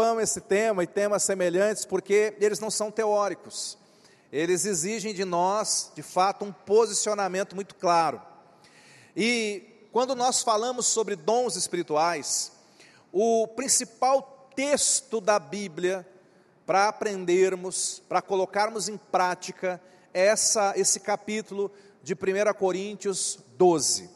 amo esse tema e temas semelhantes porque eles não são teóricos. Eles exigem de nós, de fato, um posicionamento muito claro. E quando nós falamos sobre dons espirituais, o principal texto da Bíblia para aprendermos, para colocarmos em prática essa, esse capítulo de 1 Coríntios 12.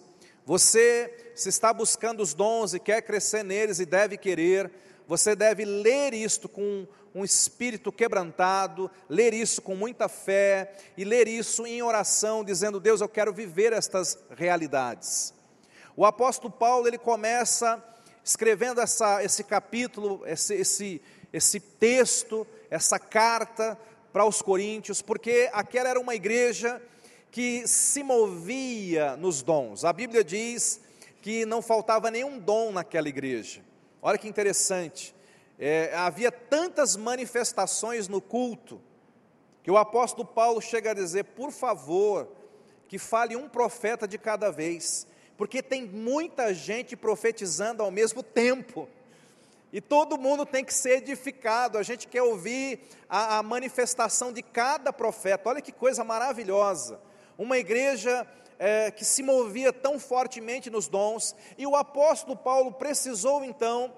Você, se está buscando os dons e quer crescer neles e deve querer, você deve ler isto com um espírito quebrantado, ler isso com muita fé e ler isso em oração, dizendo: Deus, eu quero viver estas realidades. O apóstolo Paulo ele começa escrevendo essa, esse capítulo, esse, esse, esse texto, essa carta para os coríntios, porque aquela era uma igreja que se movia nos dons. A Bíblia diz que não faltava nenhum dom naquela igreja. Olha que interessante. É, havia tantas manifestações no culto, que o apóstolo Paulo chega a dizer: por favor, que fale um profeta de cada vez, porque tem muita gente profetizando ao mesmo tempo. E todo mundo tem que ser edificado. A gente quer ouvir a, a manifestação de cada profeta. Olha que coisa maravilhosa. Uma igreja é, que se movia tão fortemente nos dons, e o apóstolo Paulo precisou então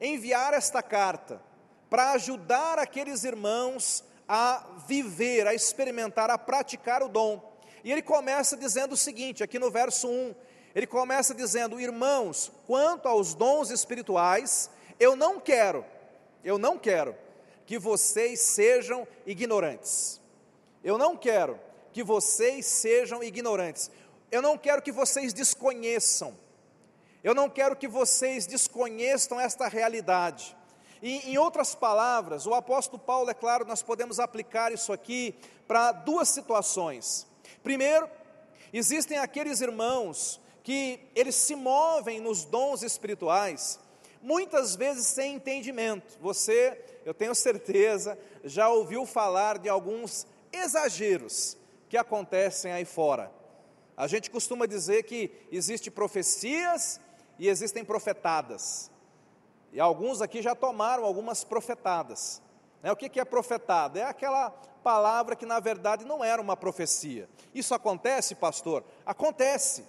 enviar esta carta para ajudar aqueles irmãos a viver, a experimentar, a praticar o dom. E ele começa dizendo o seguinte, aqui no verso 1, ele começa dizendo: Irmãos, quanto aos dons espirituais, eu não quero, eu não quero que vocês sejam ignorantes. Eu não quero que vocês sejam ignorantes. Eu não quero que vocês desconheçam. Eu não quero que vocês desconheçam esta realidade. E, em outras palavras, o apóstolo Paulo, é claro, nós podemos aplicar isso aqui para duas situações. Primeiro, existem aqueles irmãos que eles se movem nos dons espirituais, muitas vezes sem entendimento. Você, eu tenho certeza, já ouviu falar de alguns exageros que acontecem aí fora. A gente costuma dizer que existe profecias e existem profetadas. E alguns aqui já tomaram algumas profetadas. Né? O que é profetada? É aquela palavra que na verdade não era uma profecia. Isso acontece, pastor? Acontece.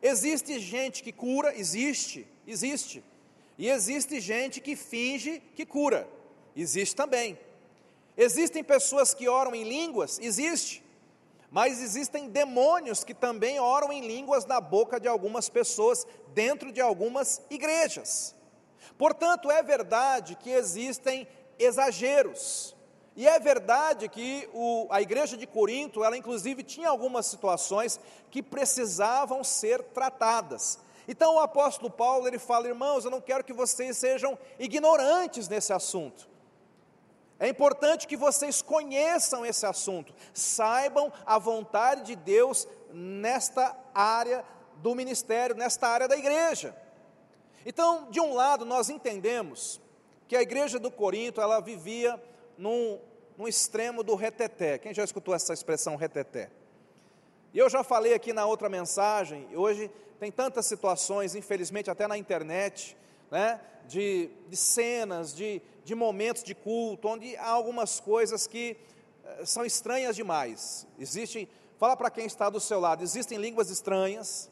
Existe gente que cura, existe, existe. E existe gente que finge que cura, existe também. Existem pessoas que oram em línguas, existe. Mas existem demônios que também oram em línguas na boca de algumas pessoas, dentro de algumas igrejas. Portanto, é verdade que existem exageros. E é verdade que o, a igreja de Corinto, ela inclusive tinha algumas situações que precisavam ser tratadas. Então o apóstolo Paulo, ele fala, irmãos, eu não quero que vocês sejam ignorantes nesse assunto. É importante que vocês conheçam esse assunto, saibam a vontade de Deus nesta área do ministério, nesta área da igreja. Então, de um lado, nós entendemos que a igreja do Corinto, ela vivia num, num extremo do reteté. Quem já escutou essa expressão reteté? E eu já falei aqui na outra mensagem, hoje tem tantas situações, infelizmente até na internet, né, de, de cenas, de, de momentos de culto, onde há algumas coisas que eh, são estranhas demais. Existe, fala para quem está do seu lado, existem línguas estranhas,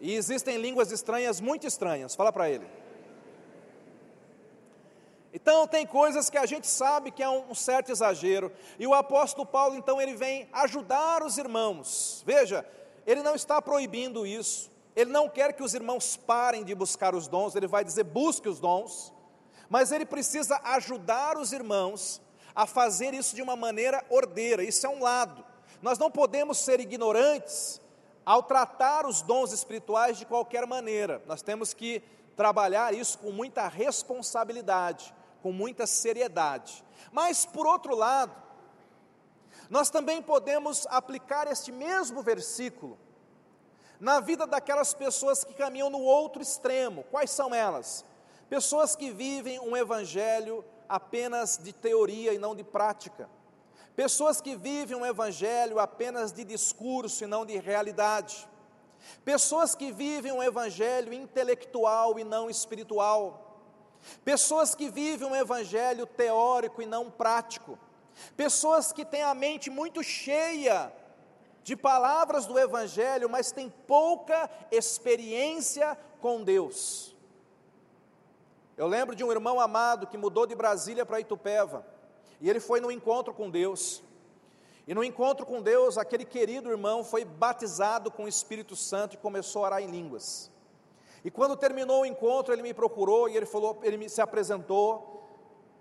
e existem línguas estranhas muito estranhas, fala para ele. Então tem coisas que a gente sabe que é um certo exagero, e o apóstolo Paulo então ele vem ajudar os irmãos. Veja, ele não está proibindo isso. Ele não quer que os irmãos parem de buscar os dons, ele vai dizer busque os dons, mas ele precisa ajudar os irmãos a fazer isso de uma maneira ordeira. Isso é um lado. Nós não podemos ser ignorantes ao tratar os dons espirituais de qualquer maneira. Nós temos que trabalhar isso com muita responsabilidade com muita seriedade. Mas, por outro lado, nós também podemos aplicar este mesmo versículo na vida daquelas pessoas que caminham no outro extremo. Quais são elas? Pessoas que vivem um evangelho apenas de teoria e não de prática. Pessoas que vivem um evangelho apenas de discurso e não de realidade. Pessoas que vivem um evangelho intelectual e não espiritual pessoas que vivem um evangelho teórico e não prático, pessoas que têm a mente muito cheia de palavras do evangelho, mas têm pouca experiência com Deus. Eu lembro de um irmão amado que mudou de Brasília para Itupeva, e ele foi no encontro com Deus. E no encontro com Deus, aquele querido irmão foi batizado com o Espírito Santo e começou a orar em línguas. E quando terminou o encontro, ele me procurou e ele falou, ele me, se apresentou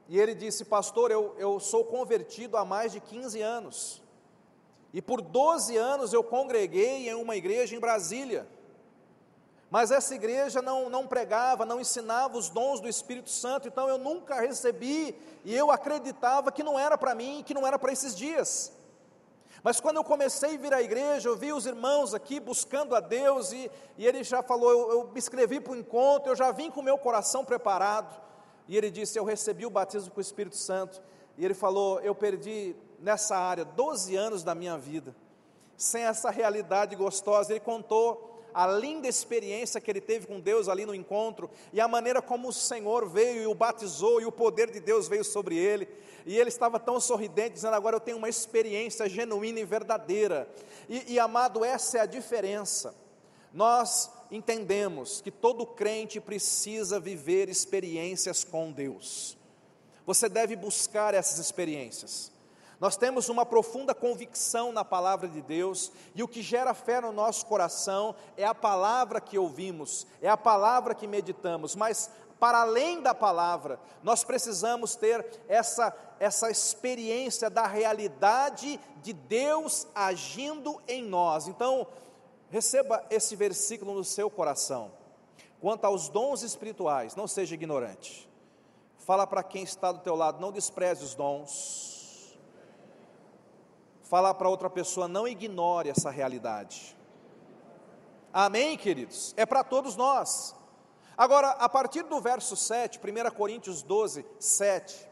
e ele disse: Pastor, eu, eu sou convertido há mais de 15 anos. E por 12 anos eu congreguei em uma igreja em Brasília. Mas essa igreja não, não pregava, não ensinava os dons do Espírito Santo, então eu nunca recebi e eu acreditava que não era para mim, que não era para esses dias. Mas quando eu comecei a vir à igreja, eu vi os irmãos aqui buscando a Deus, e, e ele já falou: eu, eu me inscrevi para o encontro, eu já vim com o meu coração preparado. E ele disse: Eu recebi o batismo com o Espírito Santo. E ele falou: Eu perdi nessa área 12 anos da minha vida, sem essa realidade gostosa. Ele contou a linda experiência que ele teve com Deus ali no encontro, e a maneira como o Senhor veio e o batizou, e o poder de Deus veio sobre ele e ele estava tão sorridente, dizendo: Agora eu tenho uma experiência genuína e verdadeira. E, e amado, essa é a diferença. Nós entendemos que todo crente precisa viver experiências com Deus. Você deve buscar essas experiências. Nós temos uma profunda convicção na palavra de Deus, e o que gera fé no nosso coração é a palavra que ouvimos, é a palavra que meditamos, mas para além da palavra, nós precisamos ter essa, essa experiência da realidade de Deus agindo em nós. Então, receba esse versículo no seu coração. Quanto aos dons espirituais, não seja ignorante. Fala para quem está do teu lado, não despreze os dons. Fala para outra pessoa, não ignore essa realidade. Amém, queridos? É para todos nós. Agora, a partir do verso 7, 1 Coríntios 12, 7,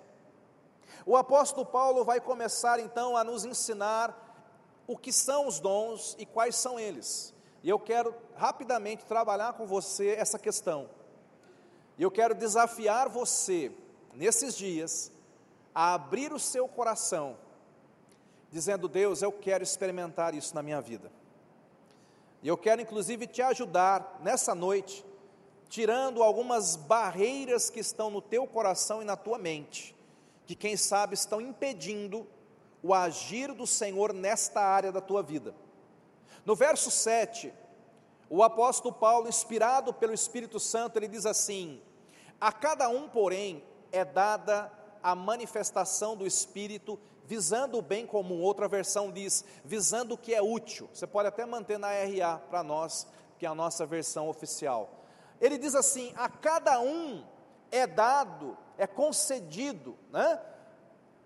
o apóstolo Paulo vai começar então a nos ensinar o que são os dons e quais são eles. E eu quero rapidamente trabalhar com você essa questão. E eu quero desafiar você, nesses dias, a abrir o seu coração, dizendo: Deus, eu quero experimentar isso na minha vida. E eu quero inclusive te ajudar nessa noite tirando algumas barreiras que estão no teu coração e na tua mente, que quem sabe estão impedindo o agir do Senhor nesta área da tua vida. No verso 7, o apóstolo Paulo, inspirado pelo Espírito Santo, ele diz assim: A cada um, porém, é dada a manifestação do Espírito, visando o bem comum. Outra versão diz, visando o que é útil. Você pode até manter na RA para nós, que é a nossa versão oficial ele diz assim: a cada um é dado, é concedido, né?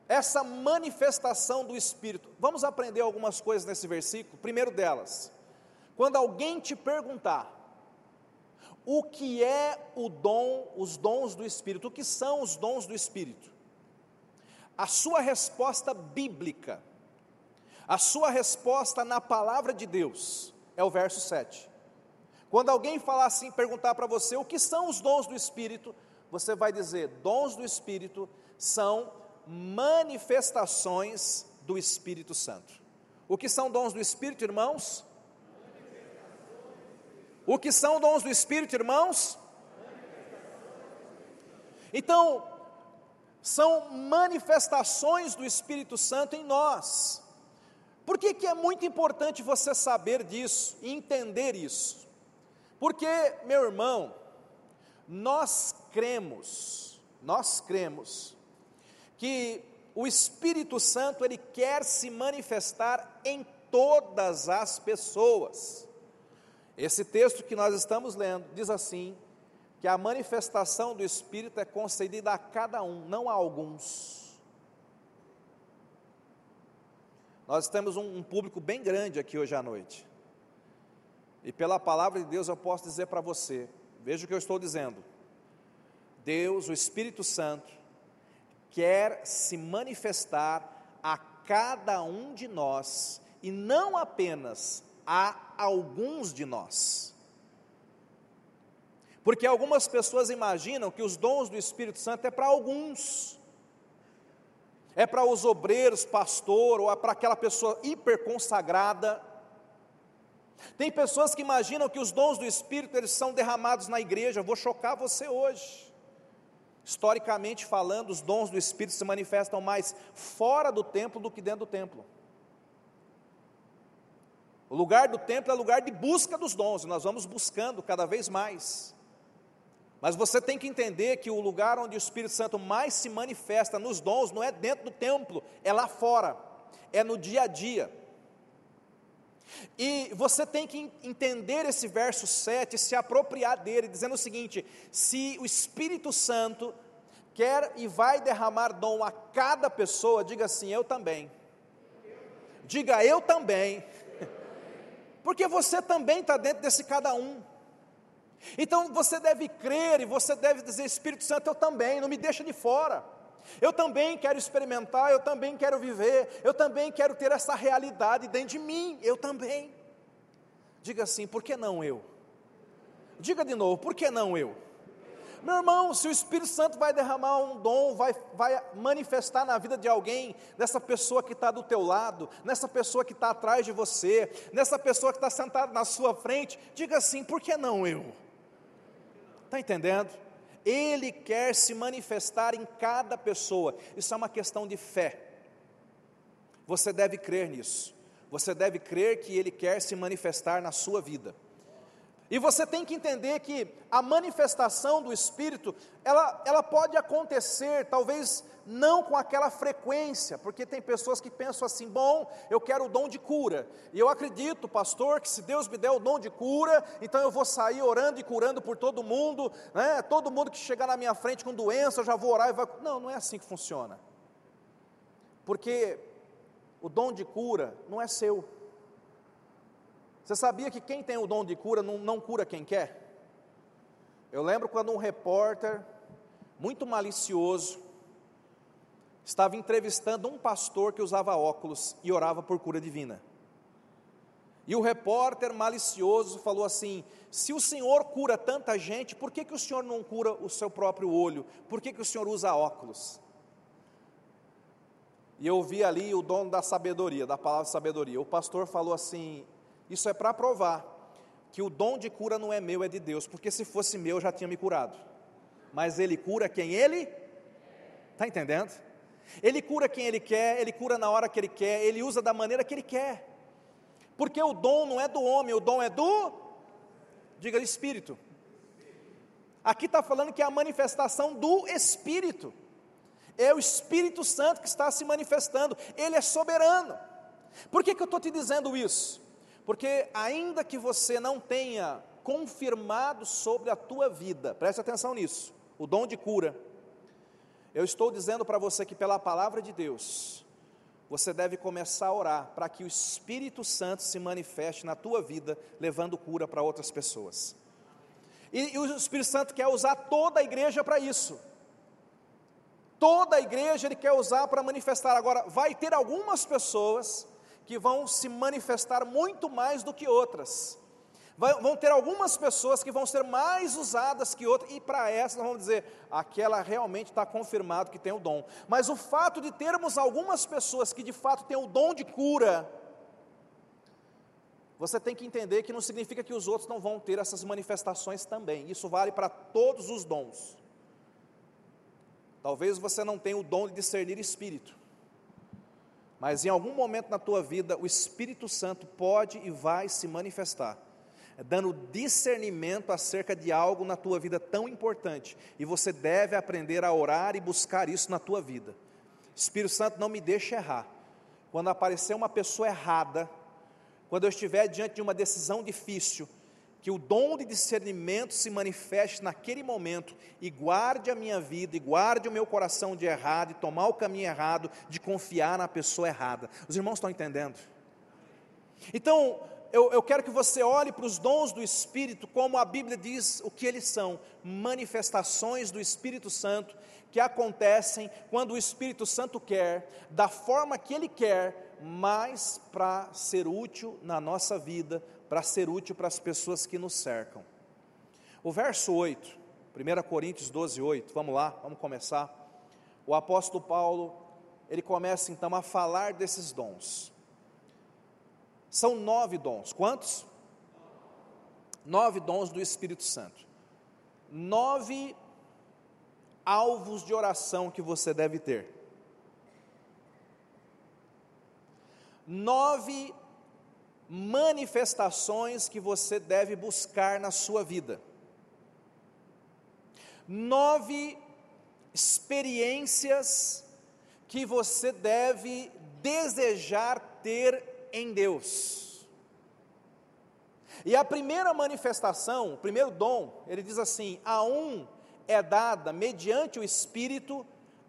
Essa manifestação do Espírito. Vamos aprender algumas coisas nesse versículo. Primeiro delas, quando alguém te perguntar o que é o dom, os dons do Espírito, o que são os dons do Espírito? A sua resposta bíblica, a sua resposta na palavra de Deus, é o verso 7. Quando alguém falar assim, perguntar para você o que são os dons do Espírito, você vai dizer: dons do Espírito são manifestações do Espírito Santo. O que são dons do Espírito, irmãos? O que são dons do Espírito, irmãos? Então, são manifestações do Espírito Santo em nós. Por que, que é muito importante você saber disso e entender isso? Porque, meu irmão, nós cremos, nós cremos que o Espírito Santo ele quer se manifestar em todas as pessoas. Esse texto que nós estamos lendo diz assim: que a manifestação do Espírito é concedida a cada um, não a alguns. Nós temos um, um público bem grande aqui hoje à noite. E pela palavra de Deus eu posso dizer para você, veja o que eu estou dizendo. Deus, o Espírito Santo, quer se manifestar a cada um de nós e não apenas a alguns de nós. Porque algumas pessoas imaginam que os dons do Espírito Santo é para alguns, é para os obreiros, pastor, ou é para aquela pessoa hiper consagrada. Tem pessoas que imaginam que os dons do Espírito eles são derramados na igreja. Vou chocar você hoje. Historicamente falando, os dons do Espírito se manifestam mais fora do templo do que dentro do templo. O lugar do templo é lugar de busca dos dons, e nós vamos buscando cada vez mais. Mas você tem que entender que o lugar onde o Espírito Santo mais se manifesta nos dons não é dentro do templo, é lá fora, é no dia a dia. E você tem que entender esse verso 7, se apropriar dele, dizendo o seguinte: se o Espírito Santo quer e vai derramar dom a cada pessoa, diga assim, eu também. Diga eu também. Porque você também está dentro desse cada um. Então você deve crer e você deve dizer, Espírito Santo, eu também, não me deixa de fora. Eu também quero experimentar, eu também quero viver, eu também quero ter essa realidade dentro de mim, eu também. Diga assim, por que não eu? Diga de novo, por que não eu? Meu irmão, se o Espírito Santo vai derramar um dom, vai, vai manifestar na vida de alguém, nessa pessoa que está do teu lado, nessa pessoa que está atrás de você, nessa pessoa que está sentada na sua frente, diga assim, por que não eu? Está entendendo? Ele quer se manifestar em cada pessoa. Isso é uma questão de fé. Você deve crer nisso. Você deve crer que Ele quer se manifestar na sua vida. E você tem que entender que a manifestação do Espírito, ela, ela pode acontecer, talvez não com aquela frequência, porque tem pessoas que pensam assim: bom, eu quero o dom de cura, e eu acredito, pastor, que se Deus me der o dom de cura, então eu vou sair orando e curando por todo mundo, né? todo mundo que chegar na minha frente com doença, eu já vou orar e vai. Não, não é assim que funciona, porque o dom de cura não é seu. Você sabia que quem tem o dom de cura não, não cura quem quer? Eu lembro quando um repórter, muito malicioso, estava entrevistando um pastor que usava óculos e orava por cura divina. E o repórter malicioso falou assim: se o senhor cura tanta gente, por que, que o senhor não cura o seu próprio olho? Por que, que o senhor usa óculos? E eu vi ali o dono da sabedoria, da palavra sabedoria. O pastor falou assim: isso é para provar que o dom de cura não é meu, é de Deus, porque se fosse meu já tinha me curado. Mas ele cura quem ele está entendendo? Ele cura quem ele quer, ele cura na hora que ele quer, ele usa da maneira que ele quer. Porque o dom não é do homem, o dom é do diga espírito. Aqui está falando que é a manifestação do Espírito. É o Espírito Santo que está se manifestando, ele é soberano. Por que, que eu estou te dizendo isso? Porque ainda que você não tenha confirmado sobre a tua vida, preste atenção nisso, o dom de cura, eu estou dizendo para você que pela palavra de Deus, você deve começar a orar para que o Espírito Santo se manifeste na tua vida, levando cura para outras pessoas. E, e o Espírito Santo quer usar toda a igreja para isso. Toda a igreja ele quer usar para manifestar. Agora, vai ter algumas pessoas que vão se manifestar muito mais do que outras. vão ter algumas pessoas que vão ser mais usadas que outras, e para essas nós vamos dizer, aquela realmente está confirmado que tem o dom. Mas o fato de termos algumas pessoas que de fato têm o dom de cura, você tem que entender que não significa que os outros não vão ter essas manifestações também. Isso vale para todos os dons. Talvez você não tenha o dom de discernir espírito. Mas em algum momento na tua vida, o Espírito Santo pode e vai se manifestar, dando discernimento acerca de algo na tua vida tão importante, e você deve aprender a orar e buscar isso na tua vida. Espírito Santo, não me deixe errar. Quando aparecer uma pessoa errada, quando eu estiver diante de uma decisão difícil, que o dom de discernimento se manifeste naquele momento e guarde a minha vida, e guarde o meu coração de errado, e tomar o caminho errado, de confiar na pessoa errada. Os irmãos estão entendendo? Então, eu, eu quero que você olhe para os dons do Espírito, como a Bíblia diz o que eles são: manifestações do Espírito Santo que acontecem quando o Espírito Santo quer, da forma que ele quer, mas para ser útil na nossa vida, para ser útil para as pessoas que nos cercam. O verso 8, 1 Coríntios 12, 8, vamos lá, vamos começar. O apóstolo Paulo, ele começa então a falar desses dons. São nove dons, quantos? Nove dons do Espírito Santo. Nove alvos de oração que você deve ter. Nove manifestações que você deve buscar na sua vida. Nove experiências que você deve desejar ter em Deus. E a primeira manifestação, o primeiro dom, ele diz assim: a um é dada, mediante o Espírito,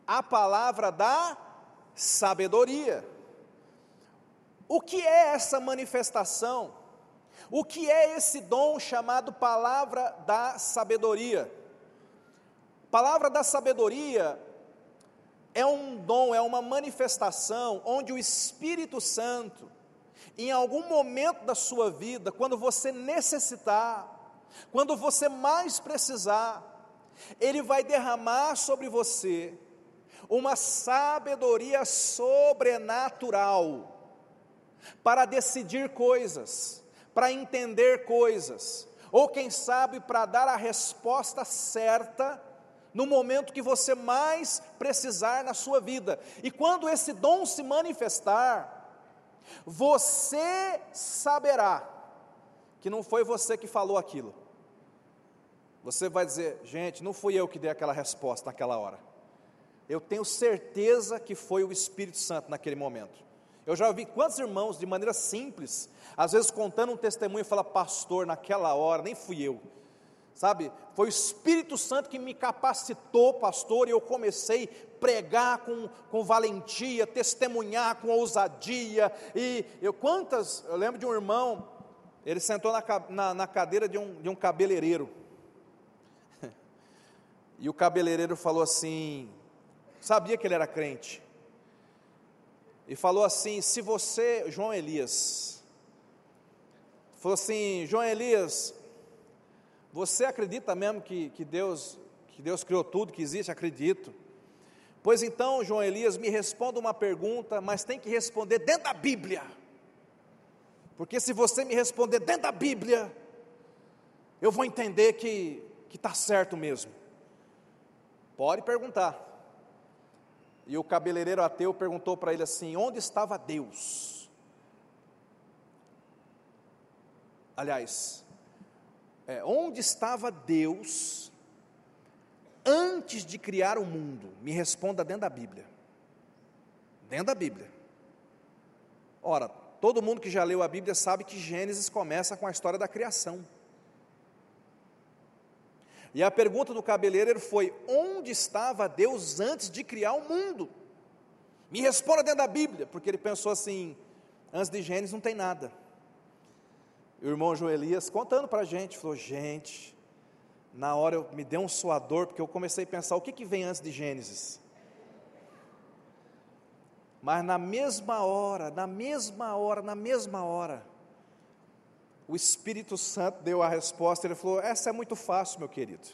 a palavra da sabedoria. O que é essa manifestação? O que é esse dom chamado palavra da sabedoria? Palavra da sabedoria é um dom, é uma manifestação onde o Espírito Santo, em algum momento da sua vida, quando você necessitar, quando você mais precisar, ele vai derramar sobre você uma sabedoria sobrenatural para decidir coisas, para entender coisas, ou quem sabe para dar a resposta certa no momento que você mais precisar na sua vida. E quando esse dom se manifestar, você saberá que não foi você que falou aquilo. Você vai dizer, gente, não fui eu que dei aquela resposta naquela hora. Eu tenho certeza que foi o Espírito Santo naquele momento. Eu já ouvi quantos irmãos, de maneira simples, às vezes contando um testemunho fala, pastor, naquela hora, nem fui eu. Sabe, foi o Espírito Santo que me capacitou, pastor, e eu comecei a pregar com, com valentia, testemunhar com ousadia. E eu quantas, eu lembro de um irmão, ele sentou na, na, na cadeira de um, de um cabeleireiro. E o cabeleireiro falou assim: sabia que ele era crente. E falou assim: se você, João Elias, falou assim: João Elias, você acredita mesmo que, que, Deus, que Deus criou tudo, que existe? Acredito. Pois então, João Elias, me responda uma pergunta, mas tem que responder dentro da Bíblia. Porque se você me responder dentro da Bíblia, eu vou entender que está certo mesmo. Pode perguntar. E o cabeleireiro ateu perguntou para ele assim: onde estava Deus? Aliás, é, onde estava Deus antes de criar o mundo? Me responda dentro da Bíblia. Dentro da Bíblia. Ora, todo mundo que já leu a Bíblia sabe que Gênesis começa com a história da criação. E a pergunta do cabeleireiro foi: onde estava Deus antes de criar o mundo? Me responda dentro da Bíblia, porque ele pensou assim: antes de Gênesis não tem nada. E o irmão Joelias contando para a gente, falou: gente, na hora eu, me deu um suador, porque eu comecei a pensar: o que, que vem antes de Gênesis? Mas na mesma hora, na mesma hora, na mesma hora, o Espírito Santo deu a resposta, ele falou: Essa é muito fácil, meu querido.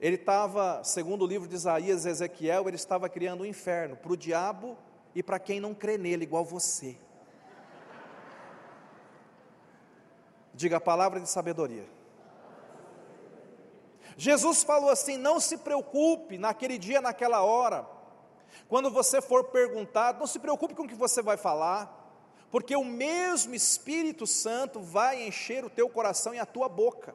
Ele estava, segundo o livro de Isaías e Ezequiel, ele estava criando um inferno para o diabo e para quem não crê nele, igual você. Diga a palavra de sabedoria. Jesus falou assim: não se preocupe naquele dia, naquela hora, quando você for perguntado, não se preocupe com o que você vai falar, porque o mesmo Espírito Santo vai encher o teu coração e a tua boca.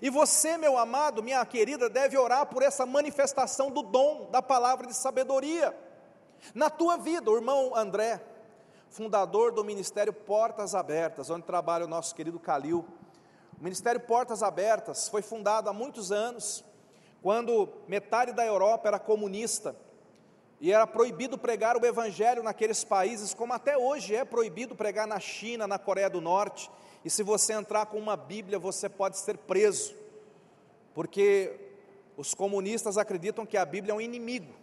E você, meu amado, minha querida, deve orar por essa manifestação do dom da palavra de sabedoria na tua vida. O irmão André, fundador do Ministério Portas Abertas, onde trabalha o nosso querido Calil. O Ministério Portas Abertas foi fundado há muitos anos, quando metade da Europa era comunista e era proibido pregar o evangelho naqueles países, como até hoje é proibido pregar na China, na Coreia do Norte. E se você entrar com uma Bíblia, você pode ser preso, porque os comunistas acreditam que a Bíblia é um inimigo.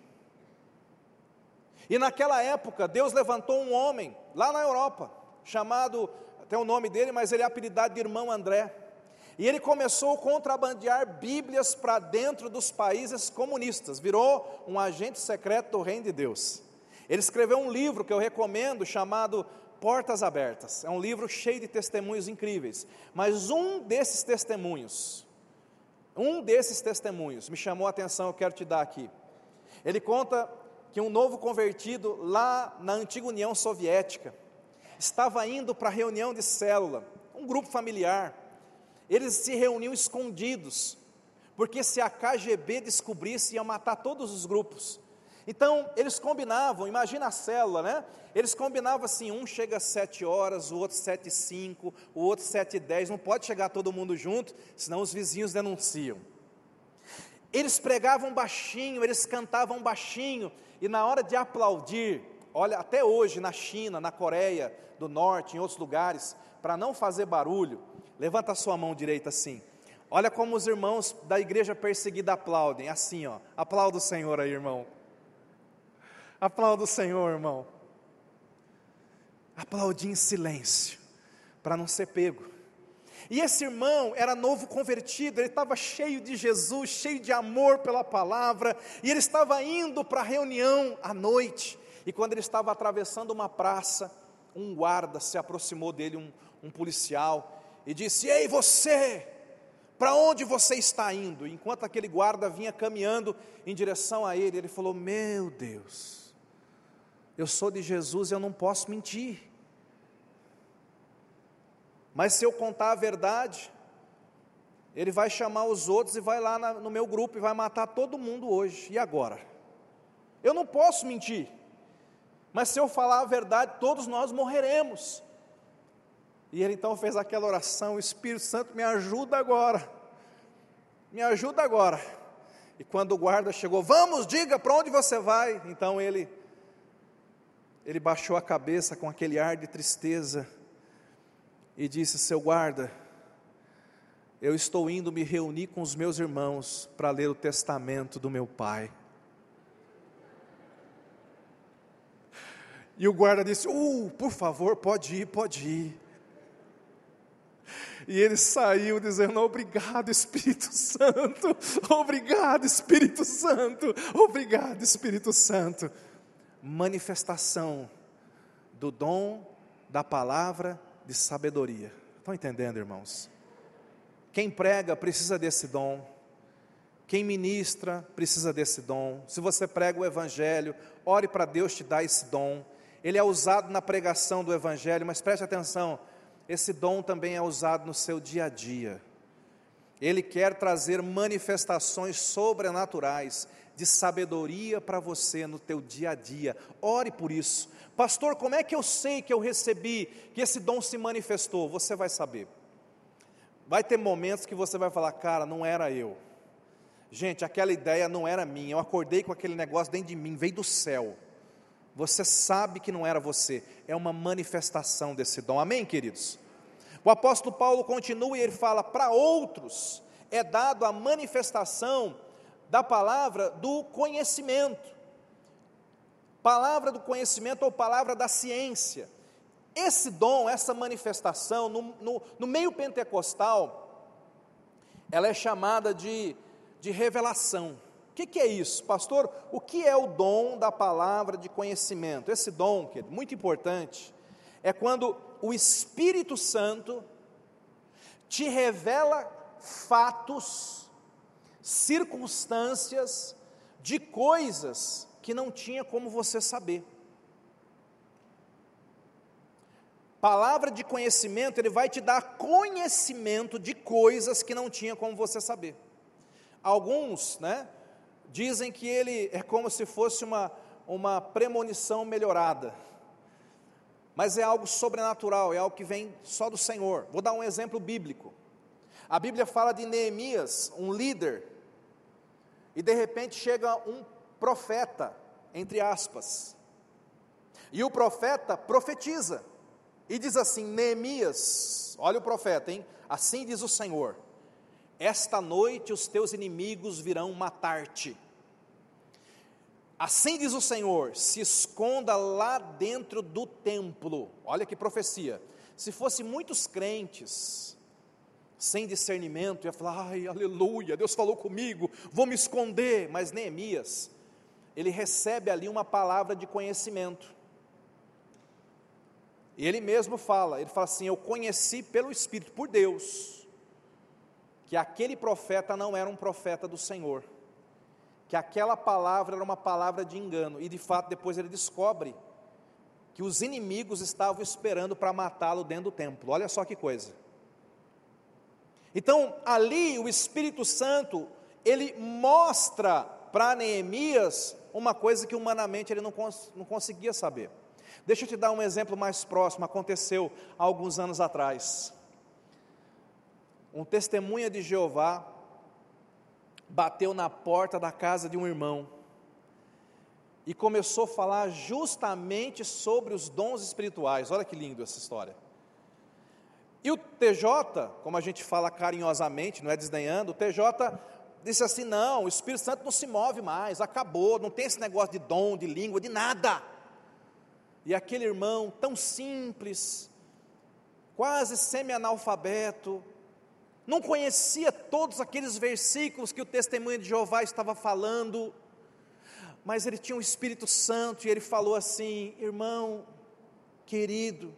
E naquela época, Deus levantou um homem lá na Europa, chamado, até o nome dele, mas ele é apelidado de irmão André. E ele começou a contrabandear Bíblias para dentro dos países comunistas, virou um agente secreto do Reino de Deus. Ele escreveu um livro que eu recomendo chamado Portas Abertas. É um livro cheio de testemunhos incríveis. Mas um desses testemunhos, um desses testemunhos me chamou a atenção, eu quero te dar aqui. Ele conta que um novo convertido lá na antiga União Soviética estava indo para a reunião de célula, um grupo familiar. Eles se reuniam escondidos, porque se a KGB descobrisse, ia matar todos os grupos. Então, eles combinavam, imagina a célula, né? Eles combinavam assim, um chega às sete horas, o outro sete e cinco, o outro sete e dez, não pode chegar todo mundo junto, senão os vizinhos denunciam. Eles pregavam baixinho, eles cantavam baixinho, e na hora de aplaudir, olha, até hoje na China, na Coreia do Norte, em outros lugares, para não fazer barulho, levanta a sua mão direita assim. Olha como os irmãos da igreja perseguida aplaudem, assim, ó. Aplauda o Senhor aí, irmão. Aplauda o Senhor, irmão. Aplaudi em silêncio, para não ser pego. E esse irmão era novo convertido, ele estava cheio de Jesus, cheio de amor pela palavra, e ele estava indo para a reunião à noite. E quando ele estava atravessando uma praça, um guarda se aproximou dele, um, um policial, e disse: Ei, você, para onde você está indo? Enquanto aquele guarda vinha caminhando em direção a ele, ele falou: Meu Deus eu sou de Jesus e eu não posso mentir. Mas se eu contar a verdade, ele vai chamar os outros e vai lá no meu grupo e vai matar todo mundo hoje. E agora? Eu não posso mentir. Mas se eu falar a verdade, todos nós morreremos. E ele então fez aquela oração: Espírito Santo, me ajuda agora. Me ajuda agora. E quando o guarda chegou, vamos, diga para onde você vai. Então ele ele baixou a cabeça com aquele ar de tristeza e disse: Seu guarda, eu estou indo me reunir com os meus irmãos para ler o testamento do meu pai. E o guarda disse: Uh, por favor, pode ir, pode ir. E ele saiu dizendo: Obrigado, Espírito Santo, obrigado, Espírito Santo, obrigado, Espírito Santo manifestação do dom da palavra de sabedoria. Estão entendendo, irmãos? Quem prega precisa desse dom. Quem ministra precisa desse dom. Se você prega o evangelho, ore para Deus te dar esse dom. Ele é usado na pregação do evangelho, mas preste atenção, esse dom também é usado no seu dia a dia. Ele quer trazer manifestações sobrenaturais de sabedoria para você no teu dia a dia. Ore por isso. Pastor, como é que eu sei que eu recebi, que esse dom se manifestou? Você vai saber. Vai ter momentos que você vai falar, cara, não era eu. Gente, aquela ideia não era minha. Eu acordei com aquele negócio dentro de mim, veio do céu. Você sabe que não era você, é uma manifestação desse dom. Amém, queridos? O apóstolo Paulo continua e ele fala: para outros é dado a manifestação da palavra do conhecimento. Palavra do conhecimento ou palavra da ciência. Esse dom, essa manifestação, no, no, no meio pentecostal, ela é chamada de, de revelação. O que, que, é isso, pastor? O que é o dom da palavra de conhecimento? Esse dom, que é muito importante, é quando o Espírito Santo te revela fatos circunstâncias, de coisas que não tinha como você saber. Palavra de conhecimento, ele vai te dar conhecimento de coisas que não tinha como você saber. Alguns, né, dizem que ele é como se fosse uma, uma premonição melhorada. Mas é algo sobrenatural, é algo que vem só do Senhor. Vou dar um exemplo bíblico. A Bíblia fala de Neemias, um líder, e de repente chega um profeta, entre aspas, e o profeta profetiza, e diz assim: Neemias, olha o profeta, hein? Assim diz o Senhor: Esta noite os teus inimigos virão matar-te. Assim diz o Senhor: se esconda lá dentro do templo. Olha que profecia. Se fosse muitos crentes, sem discernimento, ia falar: ai, aleluia, Deus falou comigo, vou me esconder. Mas Neemias, ele recebe ali uma palavra de conhecimento. E ele mesmo fala: ele fala assim, eu conheci pelo Espírito, por Deus, que aquele profeta não era um profeta do Senhor, que aquela palavra era uma palavra de engano, e de fato depois ele descobre que os inimigos estavam esperando para matá-lo dentro do templo. Olha só que coisa. Então, ali o Espírito Santo, ele mostra para Neemias uma coisa que humanamente ele não, cons não conseguia saber. Deixa eu te dar um exemplo mais próximo, aconteceu há alguns anos atrás. Um testemunha de Jeová bateu na porta da casa de um irmão e começou a falar justamente sobre os dons espirituais. Olha que lindo essa história. E o TJ, como a gente fala carinhosamente, não é desdenhando, o TJ disse assim: não, o Espírito Santo não se move mais, acabou, não tem esse negócio de dom, de língua, de nada. E aquele irmão tão simples, quase semi-analfabeto, não conhecia todos aqueles versículos que o testemunho de Jeová estava falando, mas ele tinha o um Espírito Santo e ele falou assim: irmão, querido,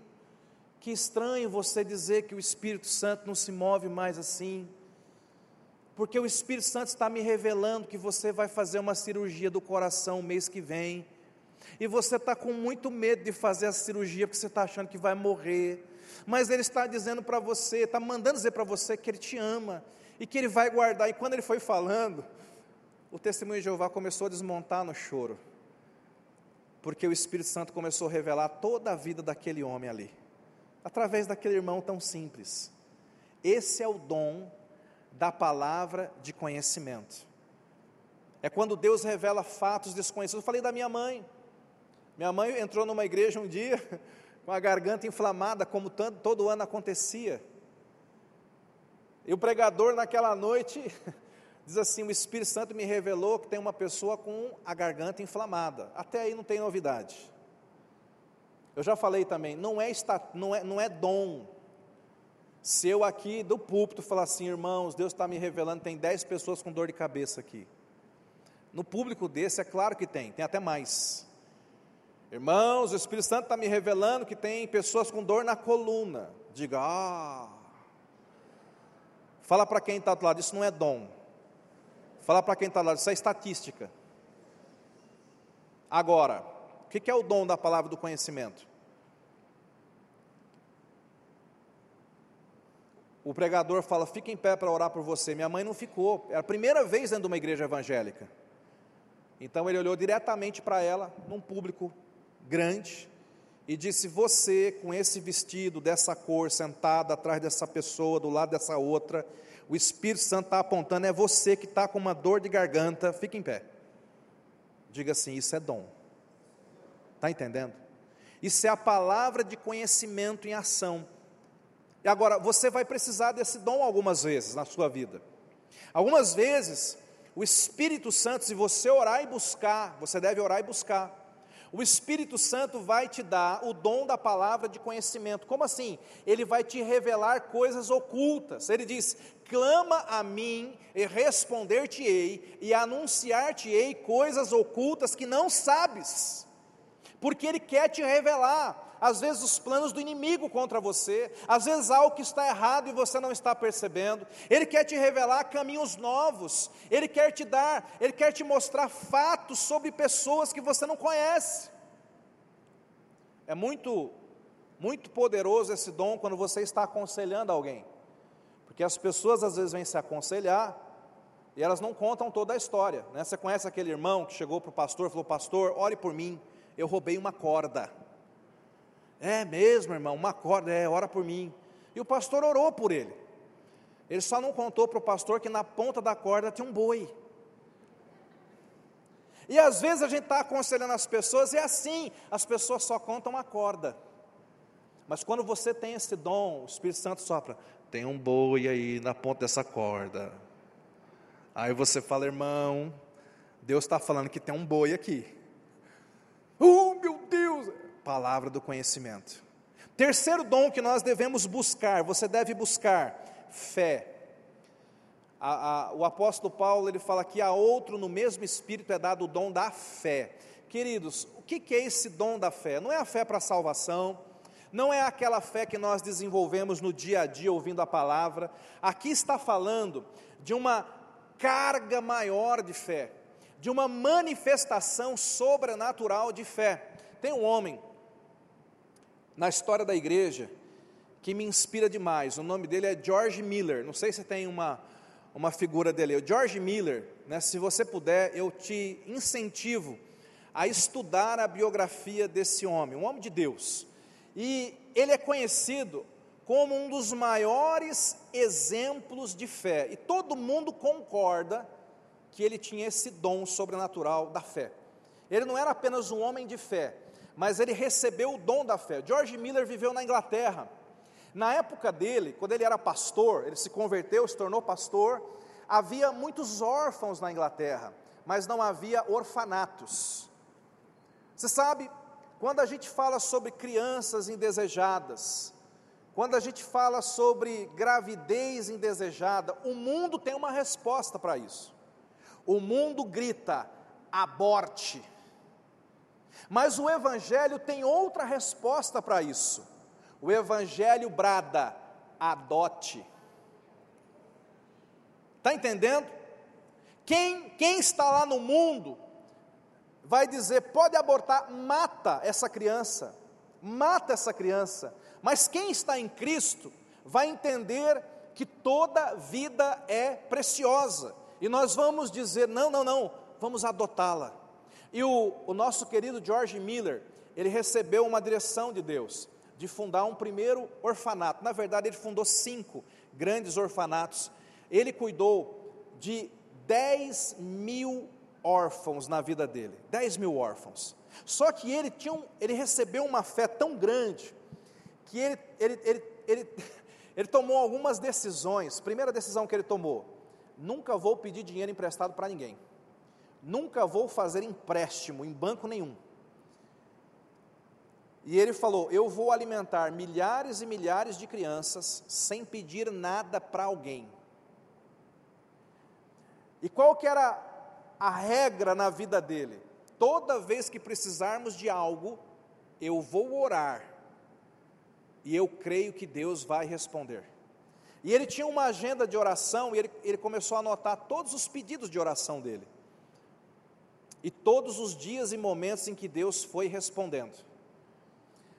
que estranho você dizer que o Espírito Santo não se move mais assim, porque o Espírito Santo está me revelando que você vai fazer uma cirurgia do coração mês que vem, e você está com muito medo de fazer essa cirurgia porque você está achando que vai morrer, mas Ele está dizendo para você, está mandando dizer para você que Ele te ama e que Ele vai guardar. E quando Ele foi falando, o testemunho de Jeová começou a desmontar no choro, porque o Espírito Santo começou a revelar toda a vida daquele homem ali através daquele irmão tão simples. Esse é o dom da palavra de conhecimento. É quando Deus revela fatos desconhecidos. Eu falei da minha mãe. Minha mãe entrou numa igreja um dia com a garganta inflamada, como tanto, todo ano acontecia. E o pregador naquela noite diz assim: O Espírito Santo me revelou que tem uma pessoa com a garganta inflamada. Até aí não tem novidade. Eu já falei também, não é, não é, não é dom. Se eu aqui do púlpito falar assim, irmãos, Deus está me revelando, tem 10 pessoas com dor de cabeça aqui. No público desse, é claro que tem, tem até mais. Irmãos, o Espírito Santo está me revelando que tem pessoas com dor na coluna. Diga, ah. Fala para quem está do lado, isso não é dom. Fala para quem está do lado, isso é estatística. Agora, o que é o dom da palavra do conhecimento? O pregador fala: fica em pé para orar por você. Minha mãe não ficou, era a primeira vez dentro de uma igreja evangélica. Então ele olhou diretamente para ela, num público grande, e disse: Você, com esse vestido dessa cor, sentada atrás dessa pessoa, do lado dessa outra, o Espírito Santo está apontando, é você que está com uma dor de garganta, fica em pé. Diga assim: Isso é dom. Está entendendo? Isso é a palavra de conhecimento em ação. E agora, você vai precisar desse dom algumas vezes na sua vida. Algumas vezes, o Espírito Santo, se você orar e buscar, você deve orar e buscar. O Espírito Santo vai te dar o dom da palavra de conhecimento. Como assim? Ele vai te revelar coisas ocultas. Ele diz: clama a mim e responder-te-ei, e anunciar-te-ei coisas ocultas que não sabes porque Ele quer te revelar, às vezes, os planos do inimigo contra você, às vezes algo que está errado e você não está percebendo, Ele quer te revelar caminhos novos, Ele quer te dar, Ele quer te mostrar fatos sobre pessoas que você não conhece. É muito, muito poderoso esse dom quando você está aconselhando alguém, porque as pessoas às vezes vêm se aconselhar, e elas não contam toda a história. Né? Você conhece aquele irmão que chegou para o pastor e falou: Pastor, ore por mim eu roubei uma corda. É mesmo, irmão, uma corda, é, ora por mim. E o pastor orou por ele. Ele só não contou para o pastor que na ponta da corda tinha um boi. E às vezes a gente está aconselhando as pessoas, e é assim, as pessoas só contam a corda. Mas quando você tem esse dom, o Espírito Santo sopra, tem um boi aí na ponta dessa corda. Aí você fala, irmão, Deus está falando que tem um boi aqui. Oh, meu Deus! Palavra do conhecimento. Terceiro dom que nós devemos buscar, você deve buscar fé. A, a, o apóstolo Paulo ele fala que a outro no mesmo espírito é dado o dom da fé. Queridos, o que, que é esse dom da fé? Não é a fé para salvação, não é aquela fé que nós desenvolvemos no dia a dia ouvindo a palavra. Aqui está falando de uma carga maior de fé, de uma manifestação sobrenatural de fé. Tem um homem na história da igreja que me inspira demais. O nome dele é George Miller. Não sei se tem uma, uma figura dele. O George Miller, né, se você puder, eu te incentivo a estudar a biografia desse homem, um homem de Deus. E ele é conhecido como um dos maiores exemplos de fé. E todo mundo concorda que ele tinha esse dom sobrenatural da fé. Ele não era apenas um homem de fé, mas ele recebeu o dom da fé. George Miller viveu na Inglaterra na época dele, quando ele era pastor, ele se converteu, se tornou pastor, havia muitos órfãos na Inglaterra, mas não havia orfanatos. Você sabe, quando a gente fala sobre crianças indesejadas, quando a gente fala sobre gravidez indesejada, o mundo tem uma resposta para isso. O mundo grita: aborte. Mas o Evangelho tem outra resposta para isso. O Evangelho brada: adote. Está entendendo? Quem, quem está lá no mundo vai dizer: pode abortar, mata essa criança, mata essa criança. Mas quem está em Cristo vai entender que toda vida é preciosa. E nós vamos dizer: não, não, não, vamos adotá-la. E o, o nosso querido George Miller, ele recebeu uma direção de Deus de fundar um primeiro orfanato. Na verdade, ele fundou cinco grandes orfanatos. Ele cuidou de 10 mil órfãos na vida dele. 10 mil órfãos. Só que ele, tinha um, ele recebeu uma fé tão grande que ele, ele, ele, ele, ele tomou algumas decisões. Primeira decisão que ele tomou: nunca vou pedir dinheiro emprestado para ninguém. Nunca vou fazer empréstimo em banco nenhum. E ele falou: Eu vou alimentar milhares e milhares de crianças sem pedir nada para alguém. E qual que era a regra na vida dele? Toda vez que precisarmos de algo, eu vou orar. E eu creio que Deus vai responder. E ele tinha uma agenda de oração e ele, ele começou a anotar todos os pedidos de oração dele. E todos os dias e momentos em que Deus foi respondendo.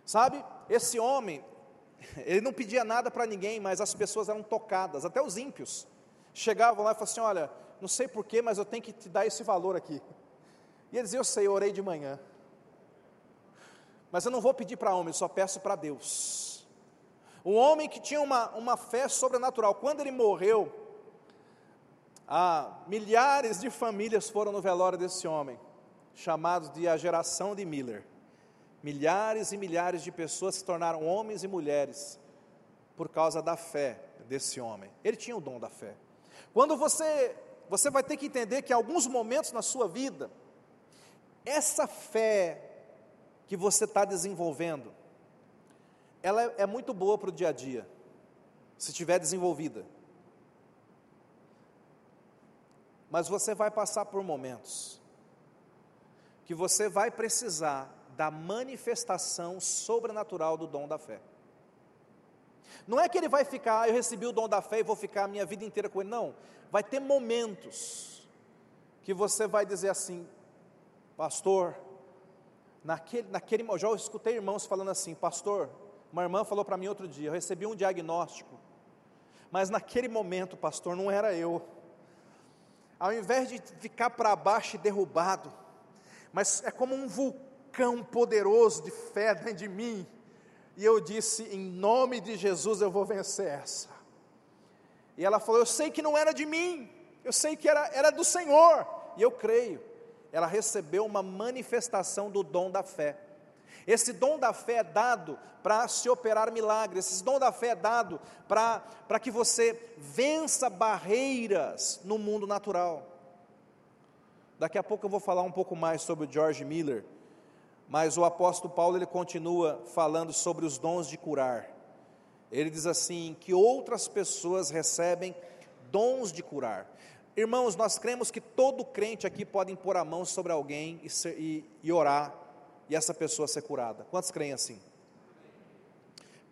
Sabe, esse homem, ele não pedia nada para ninguém, mas as pessoas eram tocadas, até os ímpios. Chegavam lá e falavam assim: Olha, não sei porquê, mas eu tenho que te dar esse valor aqui. E eles diziam: Eu sei, eu orei de manhã. Mas eu não vou pedir para homem, eu só peço para Deus. Um homem que tinha uma, uma fé sobrenatural, quando ele morreu, ah, milhares de famílias foram no velório desse homem, chamados de a geração de Miller. Milhares e milhares de pessoas se tornaram homens e mulheres por causa da fé desse homem. Ele tinha o dom da fé. Quando você, você vai ter que entender que em alguns momentos na sua vida, essa fé que você está desenvolvendo, ela é, é muito boa para o dia a dia, se estiver desenvolvida. Mas você vai passar por momentos que você vai precisar da manifestação sobrenatural do dom da fé. Não é que ele vai ficar, ah, eu recebi o dom da fé e vou ficar a minha vida inteira com ele. Não. Vai ter momentos que você vai dizer assim, pastor, naquele, naquele, eu escutei irmãos falando assim, pastor, uma irmã falou para mim outro dia, eu recebi um diagnóstico, mas naquele momento, pastor, não era eu. Ao invés de ficar para baixo e derrubado, mas é como um vulcão poderoso de fé dentro de mim. E eu disse: em nome de Jesus eu vou vencer essa. E ela falou: eu sei que não era de mim, eu sei que era, era do Senhor. E eu creio. Ela recebeu uma manifestação do dom da fé. Esse dom da fé é dado para se operar milagres, esse dom da fé é dado para que você vença barreiras no mundo natural. Daqui a pouco eu vou falar um pouco mais sobre o George Miller, mas o apóstolo Paulo ele continua falando sobre os dons de curar. Ele diz assim: que outras pessoas recebem dons de curar. Irmãos, nós cremos que todo crente aqui pode impor a mão sobre alguém e, ser, e, e orar e essa pessoa ser curada. Quantos creem assim?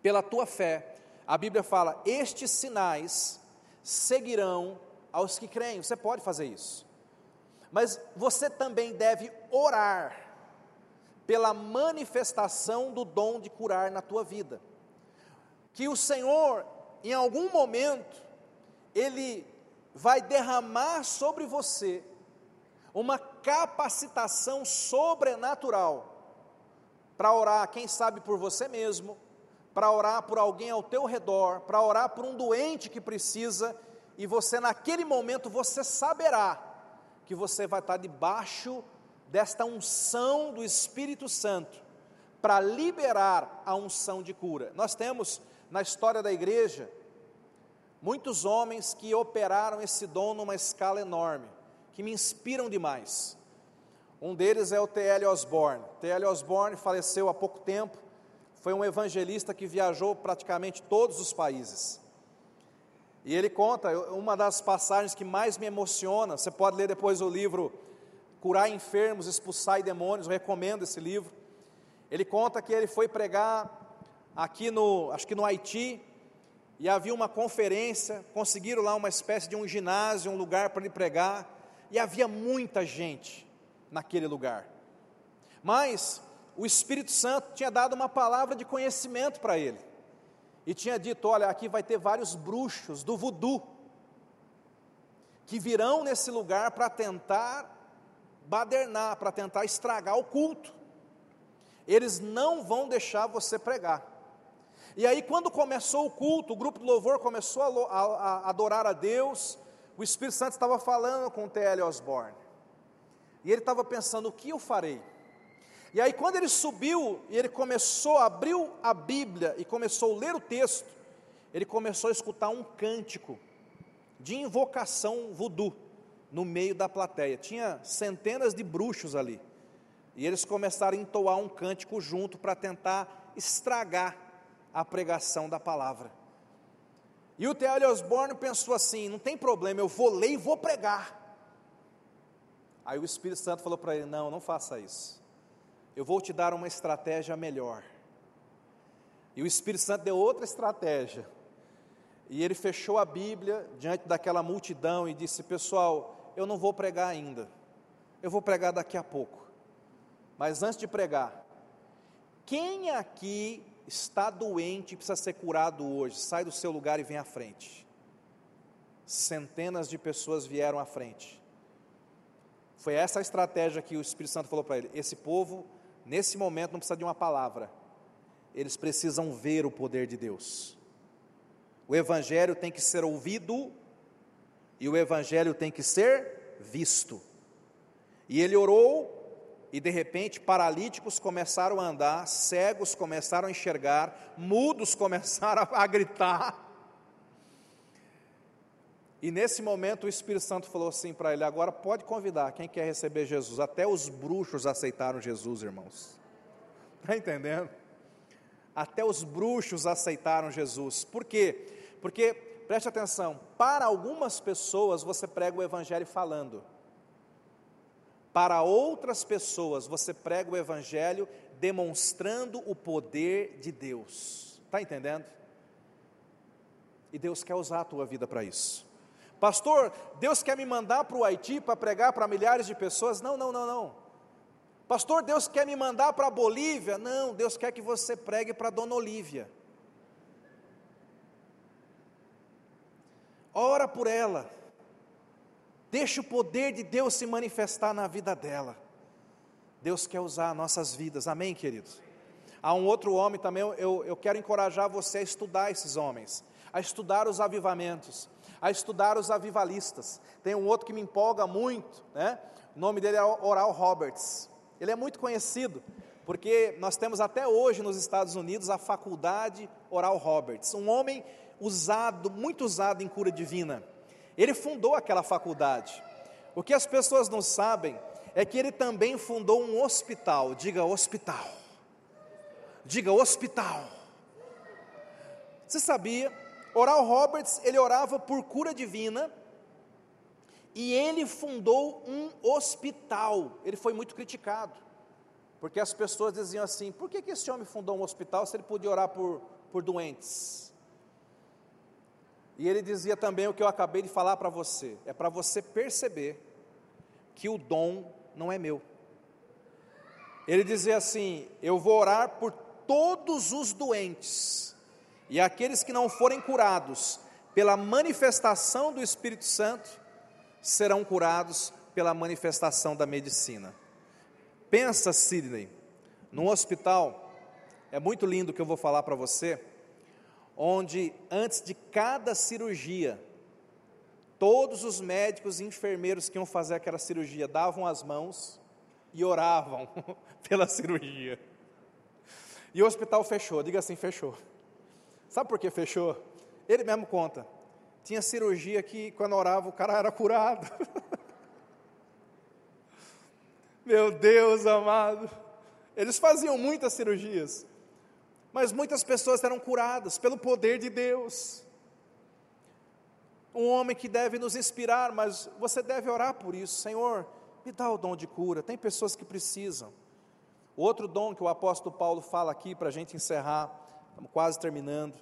Pela tua fé, a Bíblia fala: estes sinais seguirão aos que creem. Você pode fazer isso, mas você também deve orar pela manifestação do dom de curar na tua vida. Que o Senhor, em algum momento, Ele vai derramar sobre você uma capacitação sobrenatural para orar, quem sabe por você mesmo, para orar por alguém ao teu redor, para orar por um doente que precisa, e você naquele momento você saberá que você vai estar debaixo desta unção do Espírito Santo para liberar a unção de cura. Nós temos na história da igreja muitos homens que operaram esse dom numa escala enorme, que me inspiram demais. Um deles é o T.L. Osborne. T.L. Osborne faleceu há pouco tempo, foi um evangelista que viajou praticamente todos os países. E ele conta, uma das passagens que mais me emociona, você pode ler depois o livro Curar Enfermos, Expulsar Demônios, eu recomendo esse livro. Ele conta que ele foi pregar aqui no, acho que no Haiti, e havia uma conferência, conseguiram lá uma espécie de um ginásio, um lugar para ele pregar, e havia muita gente naquele lugar. Mas o Espírito Santo tinha dado uma palavra de conhecimento para ele e tinha dito: Olha, aqui vai ter vários bruxos do voodoo que virão nesse lugar para tentar badernar, para tentar estragar o culto. Eles não vão deixar você pregar. E aí, quando começou o culto, o grupo de louvor começou a, a, a adorar a Deus, o Espírito Santo estava falando com o T.L. Osborne. E ele estava pensando: o que eu farei? E aí, quando ele subiu e ele começou, abriu a Bíblia e começou a ler o texto, ele começou a escutar um cântico de invocação voodoo no meio da plateia. Tinha centenas de bruxos ali. E eles começaram a entoar um cântico junto para tentar estragar a pregação da palavra. E o T.L. Osborne pensou assim: não tem problema, eu vou ler e vou pregar. Aí o Espírito Santo falou para ele: não, não faça isso eu vou te dar uma estratégia melhor. E o Espírito Santo deu outra estratégia. E ele fechou a Bíblia diante daquela multidão e disse: Pessoal, eu não vou pregar ainda, eu vou pregar daqui a pouco. Mas antes de pregar, quem aqui está doente e precisa ser curado hoje? Sai do seu lugar e vem à frente. Centenas de pessoas vieram à frente. Foi essa a estratégia que o Espírito Santo falou para ele: esse povo nesse momento não precisa de uma palavra, eles precisam ver o poder de Deus. O Evangelho tem que ser ouvido e o Evangelho tem que ser visto. E ele orou, e de repente paralíticos começaram a andar, cegos começaram a enxergar, mudos começaram a gritar. E nesse momento o Espírito Santo falou assim para ele: agora pode convidar quem quer receber Jesus. Até os bruxos aceitaram Jesus, irmãos. Está entendendo? Até os bruxos aceitaram Jesus. Por quê? Porque, preste atenção, para algumas pessoas você prega o Evangelho falando, para outras pessoas você prega o Evangelho demonstrando o poder de Deus. Está entendendo? E Deus quer usar a tua vida para isso. Pastor, Deus quer me mandar para o Haiti para pregar para milhares de pessoas? Não, não, não, não. Pastor, Deus quer me mandar para a Bolívia? Não, Deus quer que você pregue para Dona Olívia. Ora por ela. Deixa o poder de Deus se manifestar na vida dela. Deus quer usar nossas vidas, amém, queridos? Há um outro homem também, eu, eu quero encorajar você a estudar esses homens, a estudar os avivamentos a estudar os avivalistas. Tem um outro que me empolga muito, né? O nome dele é Oral Roberts. Ele é muito conhecido, porque nós temos até hoje nos Estados Unidos a faculdade Oral Roberts, um homem usado, muito usado em cura divina. Ele fundou aquela faculdade. O que as pessoas não sabem é que ele também fundou um hospital. Diga hospital. Diga hospital Você sabia? Oral Roberts, ele orava por cura divina e ele fundou um hospital. Ele foi muito criticado, porque as pessoas diziam assim: por que, que esse homem fundou um hospital se ele podia orar por, por doentes? E ele dizia também o que eu acabei de falar para você: é para você perceber que o dom não é meu. Ele dizia assim: Eu vou orar por todos os doentes, e aqueles que não forem curados pela manifestação do Espírito Santo, serão curados pela manifestação da medicina. Pensa, Sidney, num hospital, é muito lindo o que eu vou falar para você, onde antes de cada cirurgia, todos os médicos e enfermeiros que iam fazer aquela cirurgia davam as mãos e oravam pela cirurgia. E o hospital fechou, diga assim: fechou. Sabe por que fechou? Ele mesmo conta. Tinha cirurgia que, quando orava, o cara era curado. Meu Deus amado. Eles faziam muitas cirurgias, mas muitas pessoas eram curadas pelo poder de Deus. Um homem que deve nos inspirar, mas você deve orar por isso, Senhor me dá o dom de cura. Tem pessoas que precisam. Outro dom que o apóstolo Paulo fala aqui para a gente encerrar, estamos quase terminando,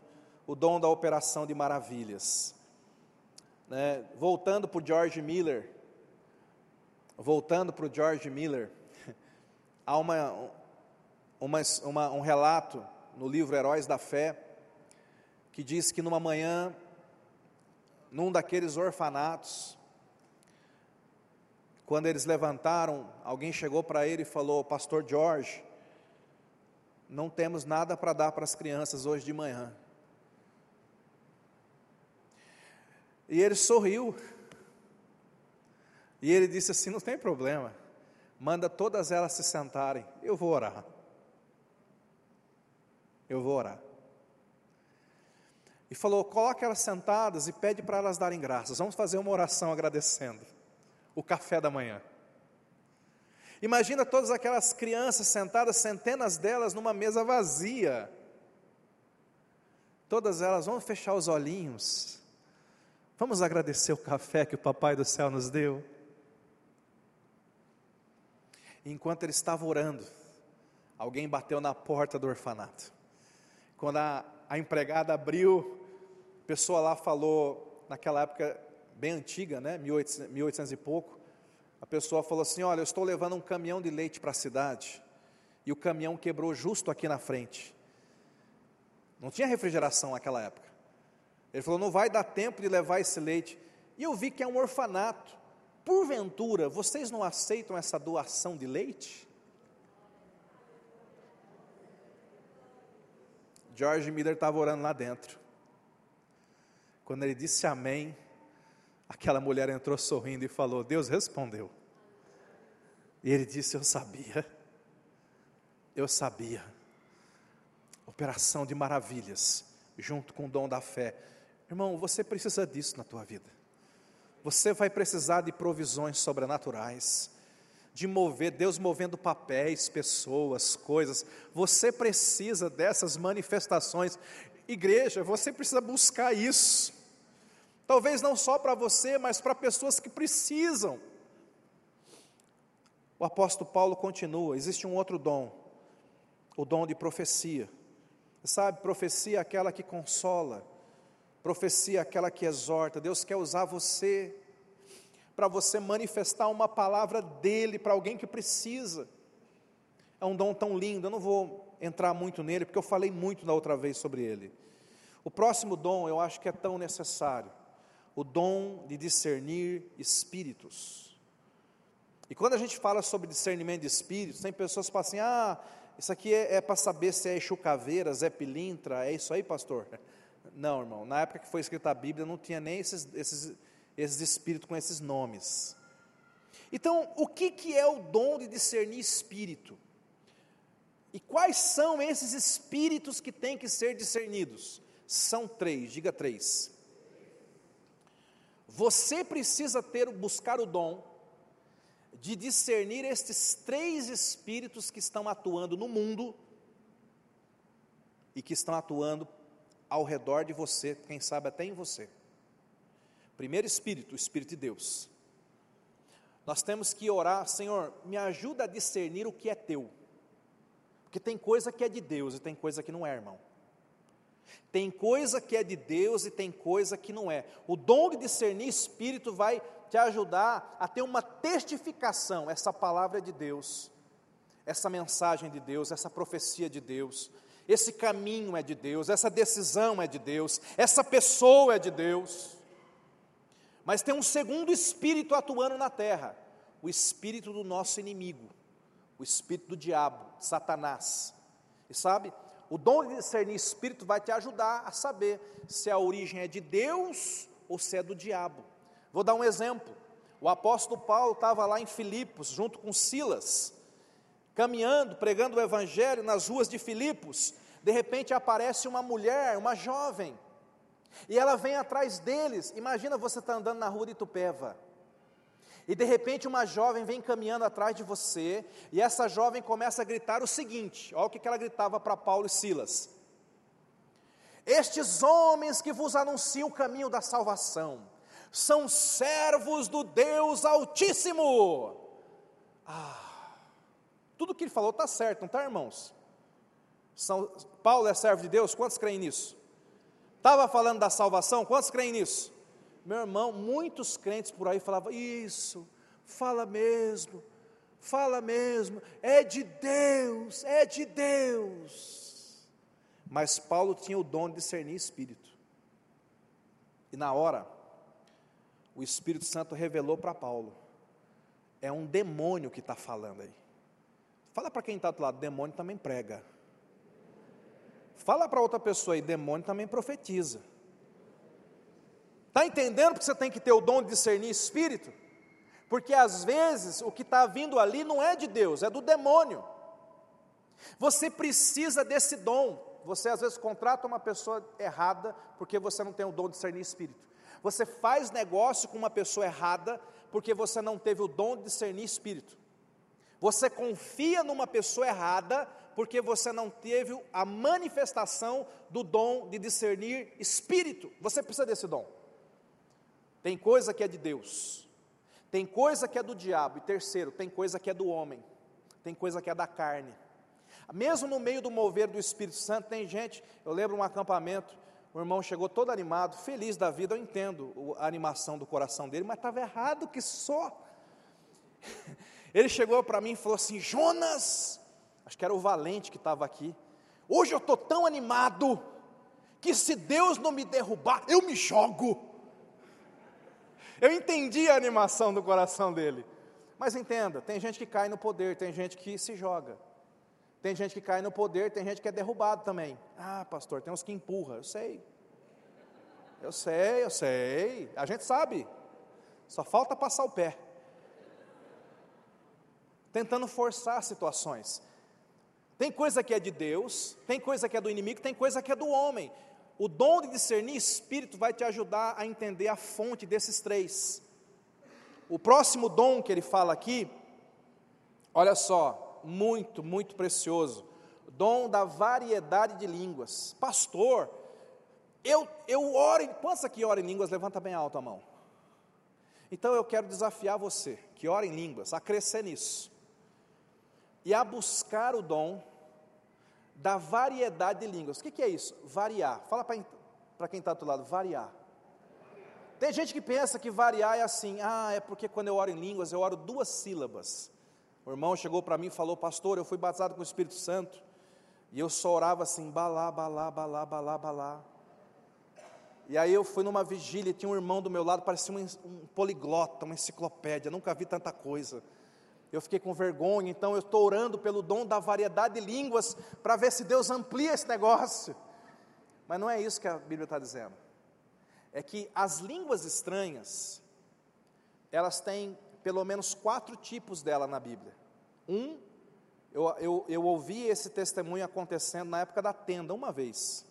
o dom da operação de maravilhas. Né? Voltando para o George Miller, voltando para o George Miller, há uma, uma, uma, um relato no livro Heróis da Fé, que diz que numa manhã, num daqueles orfanatos, quando eles levantaram, alguém chegou para ele e falou: Pastor George, não temos nada para dar para as crianças hoje de manhã. E ele sorriu. E ele disse assim: Não tem problema, manda todas elas se sentarem, eu vou orar. Eu vou orar. E falou: Coloque elas sentadas e pede para elas darem graças. Vamos fazer uma oração agradecendo o café da manhã. Imagina todas aquelas crianças sentadas, centenas delas numa mesa vazia. Todas elas, vamos fechar os olhinhos. Vamos agradecer o café que o Papai do céu nos deu. Enquanto ele estava orando, alguém bateu na porta do orfanato. Quando a, a empregada abriu, a pessoa lá falou, naquela época bem antiga, né, 1800, 1800 e pouco, a pessoa falou assim: Olha, eu estou levando um caminhão de leite para a cidade, e o caminhão quebrou justo aqui na frente. Não tinha refrigeração naquela época. Ele falou: Não vai dar tempo de levar esse leite. E eu vi que é um orfanato. Porventura, vocês não aceitam essa doação de leite? George Miller estava orando lá dentro. Quando ele disse amém, Aquela mulher entrou sorrindo e falou: Deus respondeu. E ele disse: Eu sabia, eu sabia. Operação de maravilhas, junto com o dom da fé. Irmão, você precisa disso na tua vida. Você vai precisar de provisões sobrenaturais, de mover, Deus movendo papéis, pessoas, coisas. Você precisa dessas manifestações. Igreja, você precisa buscar isso. Talvez não só para você, mas para pessoas que precisam. O apóstolo Paulo continua: existe um outro dom, o dom de profecia. Sabe, profecia é aquela que consola, profecia é aquela que exorta. Deus quer usar você para você manifestar uma palavra dele para alguém que precisa. É um dom tão lindo, eu não vou entrar muito nele, porque eu falei muito da outra vez sobre ele. O próximo dom eu acho que é tão necessário o dom de discernir espíritos. E quando a gente fala sobre discernimento de espíritos, tem pessoas que falam assim: ah, isso aqui é, é para saber se é chucaveira, é pilintra, é isso aí, pastor? Não, irmão, na época que foi escrita a Bíblia não tinha nem esses, esses, esses espíritos com esses nomes. Então, o que, que é o dom de discernir espírito? E quais são esses espíritos que têm que ser discernidos? São três, diga três. Você precisa ter, buscar o dom de discernir estes três espíritos que estão atuando no mundo e que estão atuando ao redor de você, quem sabe até em você. Primeiro espírito, o espírito de Deus. Nós temos que orar, Senhor, me ajuda a discernir o que é teu. Porque tem coisa que é de Deus e tem coisa que não é, irmão. Tem coisa que é de Deus e tem coisa que não é. O dom de discernir espírito vai te ajudar a ter uma testificação. Essa palavra é de Deus, essa mensagem de Deus, essa profecia de Deus, esse caminho é de Deus, essa decisão é de Deus, essa pessoa é de Deus. Mas tem um segundo espírito atuando na terra, o espírito do nosso inimigo, o espírito do diabo, Satanás. E sabe, o dom de discernir espírito vai te ajudar a saber se a origem é de Deus ou se é do diabo. Vou dar um exemplo. O apóstolo Paulo estava lá em Filipos, junto com Silas, caminhando, pregando o evangelho nas ruas de Filipos. De repente aparece uma mulher, uma jovem, e ela vem atrás deles. Imagina você estar tá andando na rua de Tupéva. E de repente uma jovem vem caminhando atrás de você, e essa jovem começa a gritar o seguinte: olha o que ela gritava para Paulo e Silas. Estes homens que vos anunciam o caminho da salvação, são servos do Deus Altíssimo. Ah, tudo que ele falou está certo, não está, irmãos? São, Paulo é servo de Deus, quantos creem nisso? Estava falando da salvação, quantos creem nisso? Meu irmão, muitos crentes por aí falavam, isso, fala mesmo, fala mesmo, é de Deus, é de Deus. Mas Paulo tinha o dom de discernir espírito. E na hora, o Espírito Santo revelou para Paulo: é um demônio que está falando aí. Fala para quem está do lado, demônio também prega. Fala para outra pessoa aí, demônio também profetiza. Está entendendo que você tem que ter o dom de discernir espírito? Porque às vezes o que está vindo ali não é de Deus, é do demônio. Você precisa desse dom. Você às vezes contrata uma pessoa errada porque você não tem o dom de discernir espírito. Você faz negócio com uma pessoa errada porque você não teve o dom de discernir espírito. Você confia numa pessoa errada porque você não teve a manifestação do dom de discernir espírito. Você precisa desse dom. Tem coisa que é de Deus, tem coisa que é do diabo, e terceiro, tem coisa que é do homem, tem coisa que é da carne. Mesmo no meio do mover do Espírito Santo, tem gente, eu lembro um acampamento, o irmão chegou todo animado, feliz da vida, eu entendo a animação do coração dele, mas estava errado que só. Ele chegou para mim e falou assim: Jonas, acho que era o valente que estava aqui, hoje eu estou tão animado, que se Deus não me derrubar, eu me jogo. Eu entendi a animação do coração dele. Mas entenda, tem gente que cai no poder, tem gente que se joga. Tem gente que cai no poder, tem gente que é derrubado também. Ah, pastor, tem uns que empurra. Eu sei. Eu sei, eu sei. A gente sabe. Só falta passar o pé. Tentando forçar situações. Tem coisa que é de Deus, tem coisa que é do inimigo, tem coisa que é do homem. O dom de discernir espírito vai te ajudar a entender a fonte desses três. O próximo dom que ele fala aqui, olha só, muito, muito precioso. Dom da variedade de línguas. Pastor, eu, eu oro, quantos aqui oram em línguas? Levanta bem alto a mão. Então eu quero desafiar você, que ora em línguas, a crescer nisso. E a buscar o dom da variedade de línguas. O que, que é isso? Variar. Fala para quem está do lado, variar. Tem gente que pensa que variar é assim, ah, é porque quando eu oro em línguas, eu oro duas sílabas. O irmão chegou para mim e falou: Pastor, eu fui batizado com o Espírito Santo. E eu só orava assim: balá, balá, balá, balá, balá. E aí eu fui numa vigília, tinha um irmão do meu lado, parecia um, um poliglota, uma enciclopédia, nunca vi tanta coisa. Eu fiquei com vergonha, então eu estou orando pelo dom da variedade de línguas, para ver se Deus amplia esse negócio. Mas não é isso que a Bíblia está dizendo. É que as línguas estranhas, elas têm pelo menos quatro tipos dela na Bíblia. Um, eu, eu, eu ouvi esse testemunho acontecendo na época da tenda, uma vez.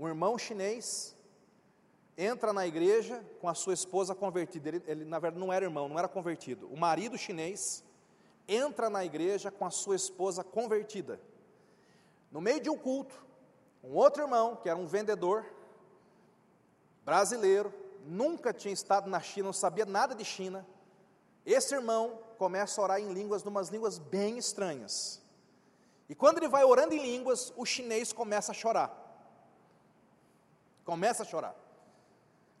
Um irmão chinês entra na igreja com a sua esposa convertida. Ele, ele, na verdade, não era irmão, não era convertido. O marido chinês entra na igreja com a sua esposa convertida. No meio de um culto, Um outro irmão, que era um vendedor brasileiro, nunca tinha estado na China, não sabia nada de China. Esse irmão começa a orar em línguas, numas línguas bem estranhas. E quando ele vai orando em línguas, o chinês começa a chorar. Começa a chorar.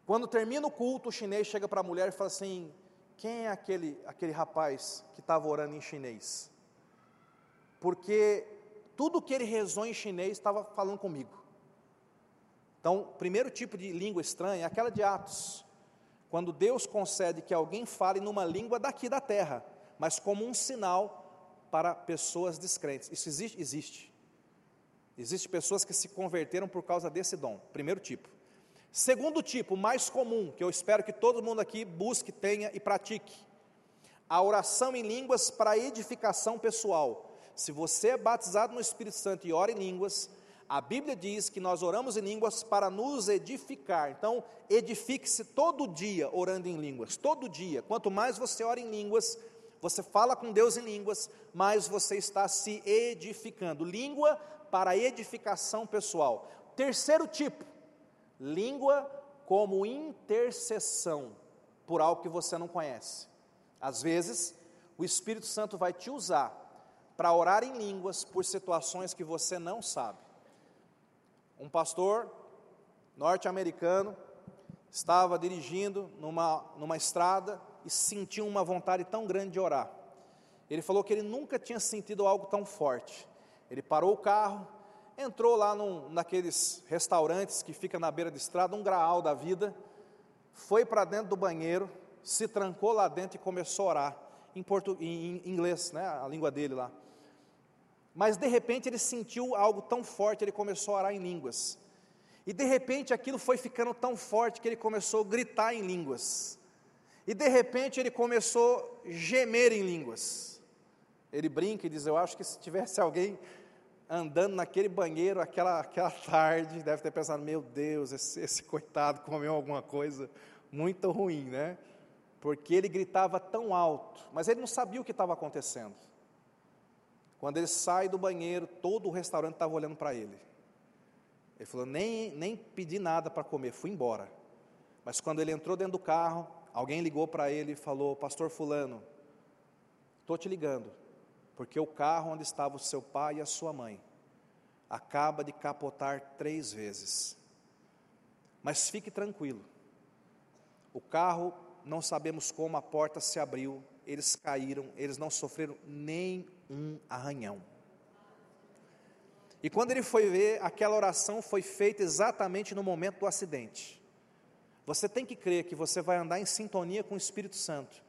Quando termina o culto, o chinês chega para a mulher e fala assim: Quem é aquele, aquele rapaz que estava orando em chinês? Porque tudo que ele rezou em chinês estava falando comigo. Então, o primeiro tipo de língua estranha é aquela de Atos, quando Deus concede que alguém fale numa língua daqui da terra, mas como um sinal para pessoas descrentes. Isso existe? Existe. Existem pessoas que se converteram por causa desse dom. Primeiro tipo. Segundo tipo, mais comum, que eu espero que todo mundo aqui busque, tenha e pratique, a oração em línguas para edificação pessoal. Se você é batizado no Espírito Santo e ora em línguas, a Bíblia diz que nós oramos em línguas para nos edificar. Então, edifique-se todo dia orando em línguas, todo dia. Quanto mais você ora em línguas, você fala com Deus em línguas, mais você está se edificando. Língua para edificação pessoal. Terceiro tipo, Língua como intercessão por algo que você não conhece. Às vezes, o Espírito Santo vai te usar para orar em línguas por situações que você não sabe. Um pastor norte-americano estava dirigindo numa, numa estrada e sentiu uma vontade tão grande de orar. Ele falou que ele nunca tinha sentido algo tão forte. Ele parou o carro, entrou lá num, naqueles restaurantes que fica na beira da estrada, um graal da vida, foi para dentro do banheiro, se trancou lá dentro e começou a orar, em, portu, em, em inglês, né, a língua dele lá. Mas de repente ele sentiu algo tão forte, ele começou a orar em línguas. E de repente aquilo foi ficando tão forte que ele começou a gritar em línguas. E de repente ele começou a gemer em línguas. Ele brinca e diz: Eu acho que se tivesse alguém andando naquele banheiro aquela, aquela tarde, deve ter pensado: meu Deus, esse, esse coitado comeu alguma coisa muito ruim, né? Porque ele gritava tão alto, mas ele não sabia o que estava acontecendo. Quando ele sai do banheiro, todo o restaurante estava olhando para ele. Ele falou: nem, nem pedi nada para comer, fui embora. Mas quando ele entrou dentro do carro, alguém ligou para ele e falou: Pastor Fulano, estou te ligando porque o carro onde estava o seu pai e a sua mãe acaba de capotar três vezes. Mas fique tranquilo, o carro, não sabemos como, a porta se abriu, eles caíram, eles não sofreram nem um arranhão. E quando ele foi ver, aquela oração foi feita exatamente no momento do acidente. Você tem que crer que você vai andar em sintonia com o Espírito Santo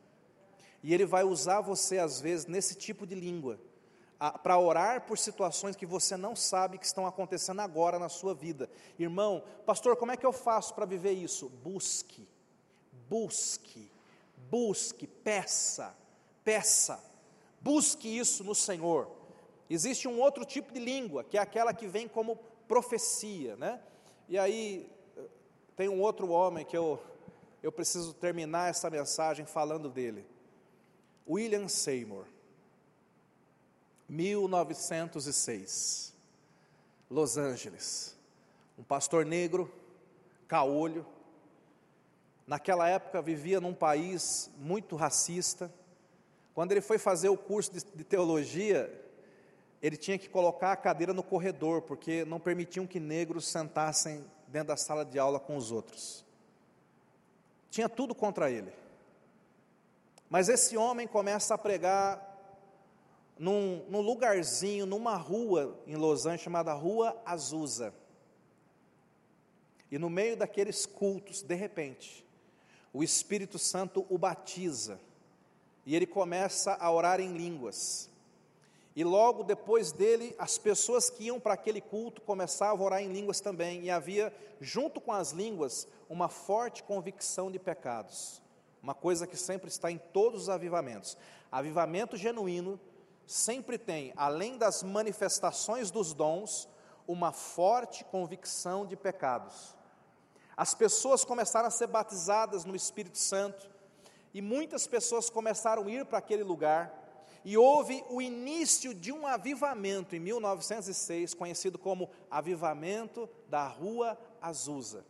e Ele vai usar você, às vezes, nesse tipo de língua, para orar por situações que você não sabe que estão acontecendo agora na sua vida. Irmão, pastor, como é que eu faço para viver isso? Busque, busque, busque, peça, peça, busque isso no Senhor. Existe um outro tipo de língua, que é aquela que vem como profecia, né? E aí, tem um outro homem que eu, eu preciso terminar essa mensagem falando dele. William Seymour, 1906, Los Angeles, um pastor negro, caolho, naquela época vivia num país muito racista. Quando ele foi fazer o curso de, de teologia, ele tinha que colocar a cadeira no corredor, porque não permitiam que negros sentassem dentro da sala de aula com os outros. Tinha tudo contra ele. Mas esse homem começa a pregar num, num, lugarzinho, numa rua em Los Angeles chamada Rua Azusa. E no meio daqueles cultos, de repente, o Espírito Santo o batiza. E ele começa a orar em línguas. E logo depois dele, as pessoas que iam para aquele culto começavam a orar em línguas também. E havia, junto com as línguas, uma forte convicção de pecados. Uma coisa que sempre está em todos os avivamentos. Avivamento genuíno sempre tem, além das manifestações dos dons, uma forte convicção de pecados. As pessoas começaram a ser batizadas no Espírito Santo, e muitas pessoas começaram a ir para aquele lugar, e houve o início de um avivamento em 1906, conhecido como Avivamento da Rua Azusa.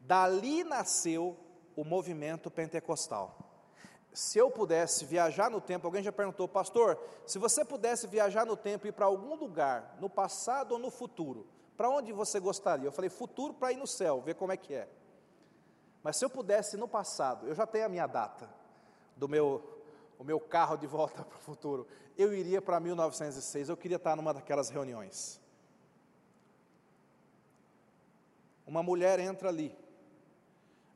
Dali nasceu o movimento pentecostal. Se eu pudesse viajar no tempo, alguém já perguntou, pastor, se você pudesse viajar no tempo e ir para algum lugar, no passado ou no futuro, para onde você gostaria? Eu falei, futuro para ir no céu, ver como é que é. Mas se eu pudesse no passado, eu já tenho a minha data do meu o meu carro de volta para o futuro, eu iria para 1906, eu queria estar numa daquelas reuniões. Uma mulher entra ali,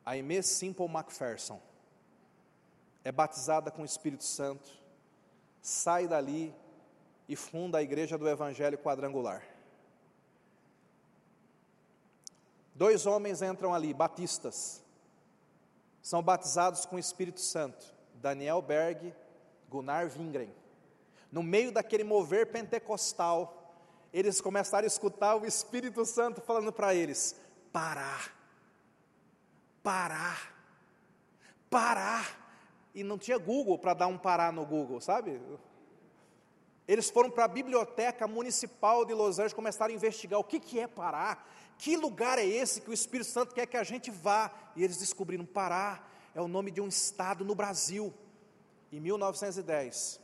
Aimee Simple MacPherson, é batizada com o Espírito Santo, sai dali e funda a Igreja do Evangelho Quadrangular. Dois homens entram ali, batistas, são batizados com o Espírito Santo. Daniel Berg, Gunnar Wingren. No meio daquele mover pentecostal, eles começaram a escutar o Espírito Santo falando para eles: parar, parar, parar. E não tinha Google para dar um parar no Google, sabe? Eles foram para a biblioteca municipal de Los Angeles, começaram a investigar o que, que é parar, que lugar é esse que o Espírito Santo quer que a gente vá. E eles descobriram: parar é o nome de um estado no Brasil. Em 1910,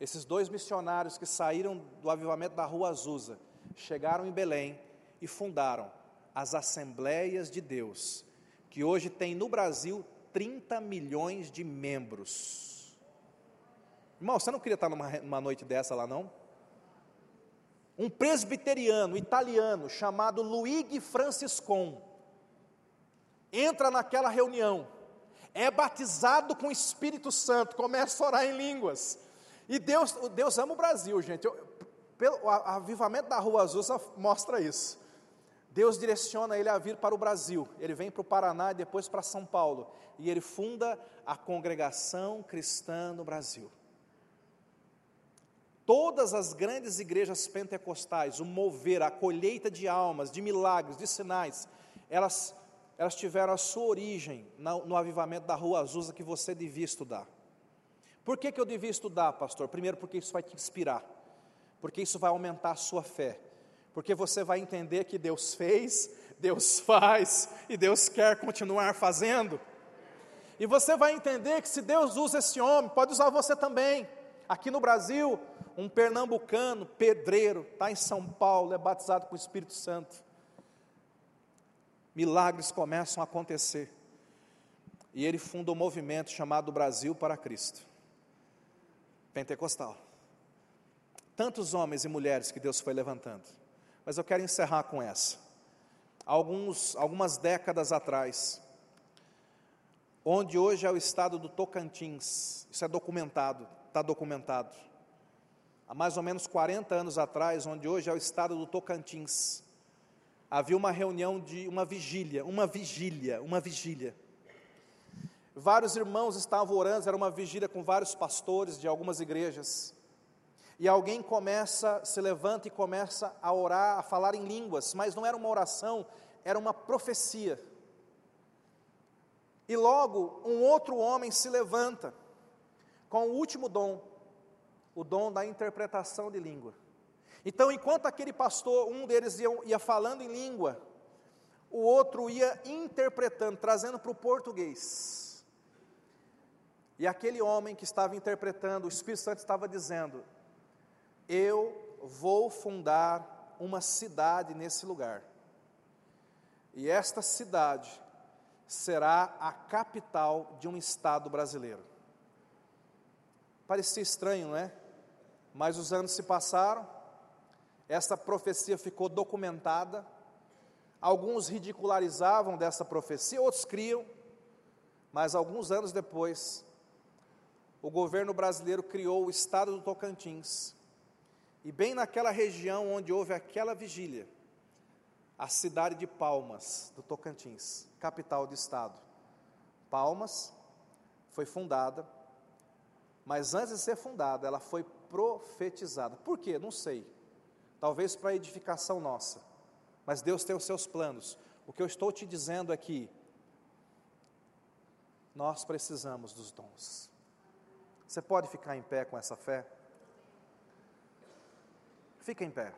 esses dois missionários que saíram do avivamento da Rua Azusa chegaram em Belém e fundaram as Assembleias de Deus, que hoje tem no Brasil 30 milhões de membros. Irmão, você não queria estar numa, numa noite dessa lá, não? Um presbiteriano italiano chamado Luigi Franciscon entra naquela reunião é batizado com o Espírito Santo, começa a orar em línguas. E Deus, Deus ama o Brasil, gente. Eu, pelo, o avivamento da Rua Azul mostra isso. Deus direciona ele a vir para o Brasil. Ele vem para o Paraná e depois para São Paulo. E ele funda a congregação cristã no Brasil. Todas as grandes igrejas pentecostais, o mover, a colheita de almas, de milagres, de sinais, elas elas tiveram a sua origem no avivamento da Rua Azusa que você devia estudar. Por que, que eu devia estudar, pastor? Primeiro, porque isso vai te inspirar, porque isso vai aumentar a sua fé, porque você vai entender que Deus fez, Deus faz e Deus quer continuar fazendo. E você vai entender que se Deus usa esse homem, pode usar você também. Aqui no Brasil, um pernambucano, pedreiro, está em São Paulo, é batizado com o Espírito Santo milagres começam a acontecer. E ele funda um movimento chamado Brasil para Cristo pentecostal. Tantos homens e mulheres que Deus foi levantando. Mas eu quero encerrar com essa. Alguns, algumas décadas atrás, onde hoje é o estado do Tocantins, isso é documentado, está documentado. Há mais ou menos 40 anos atrás, onde hoje é o estado do Tocantins, havia uma reunião de uma vigília, uma vigília, uma vigília. Vários irmãos estavam orando, era uma vigília com vários pastores de algumas igrejas. E alguém começa, se levanta e começa a orar, a falar em línguas, mas não era uma oração, era uma profecia. E logo um outro homem se levanta com o último dom, o dom da interpretação de língua. Então, enquanto aquele pastor, um deles ia, ia falando em língua, o outro ia interpretando, trazendo para o português. E aquele homem que estava interpretando, o Espírito Santo estava dizendo: Eu vou fundar uma cidade nesse lugar. E esta cidade será a capital de um estado brasileiro. Parecia estranho, não é? Mas os anos se passaram, essa profecia ficou documentada. Alguns ridicularizavam dessa profecia, outros criam, mas alguns anos depois, o governo brasileiro criou o estado do Tocantins. E bem naquela região onde houve aquela vigília, a cidade de Palmas, do Tocantins, capital do estado. Palmas foi fundada, mas antes de ser fundada, ela foi profetizada. Por quê? Não sei talvez para edificação nossa, mas Deus tem os seus planos. O que eu estou te dizendo aqui, nós precisamos dos dons. Você pode ficar em pé com essa fé? Fica em pé.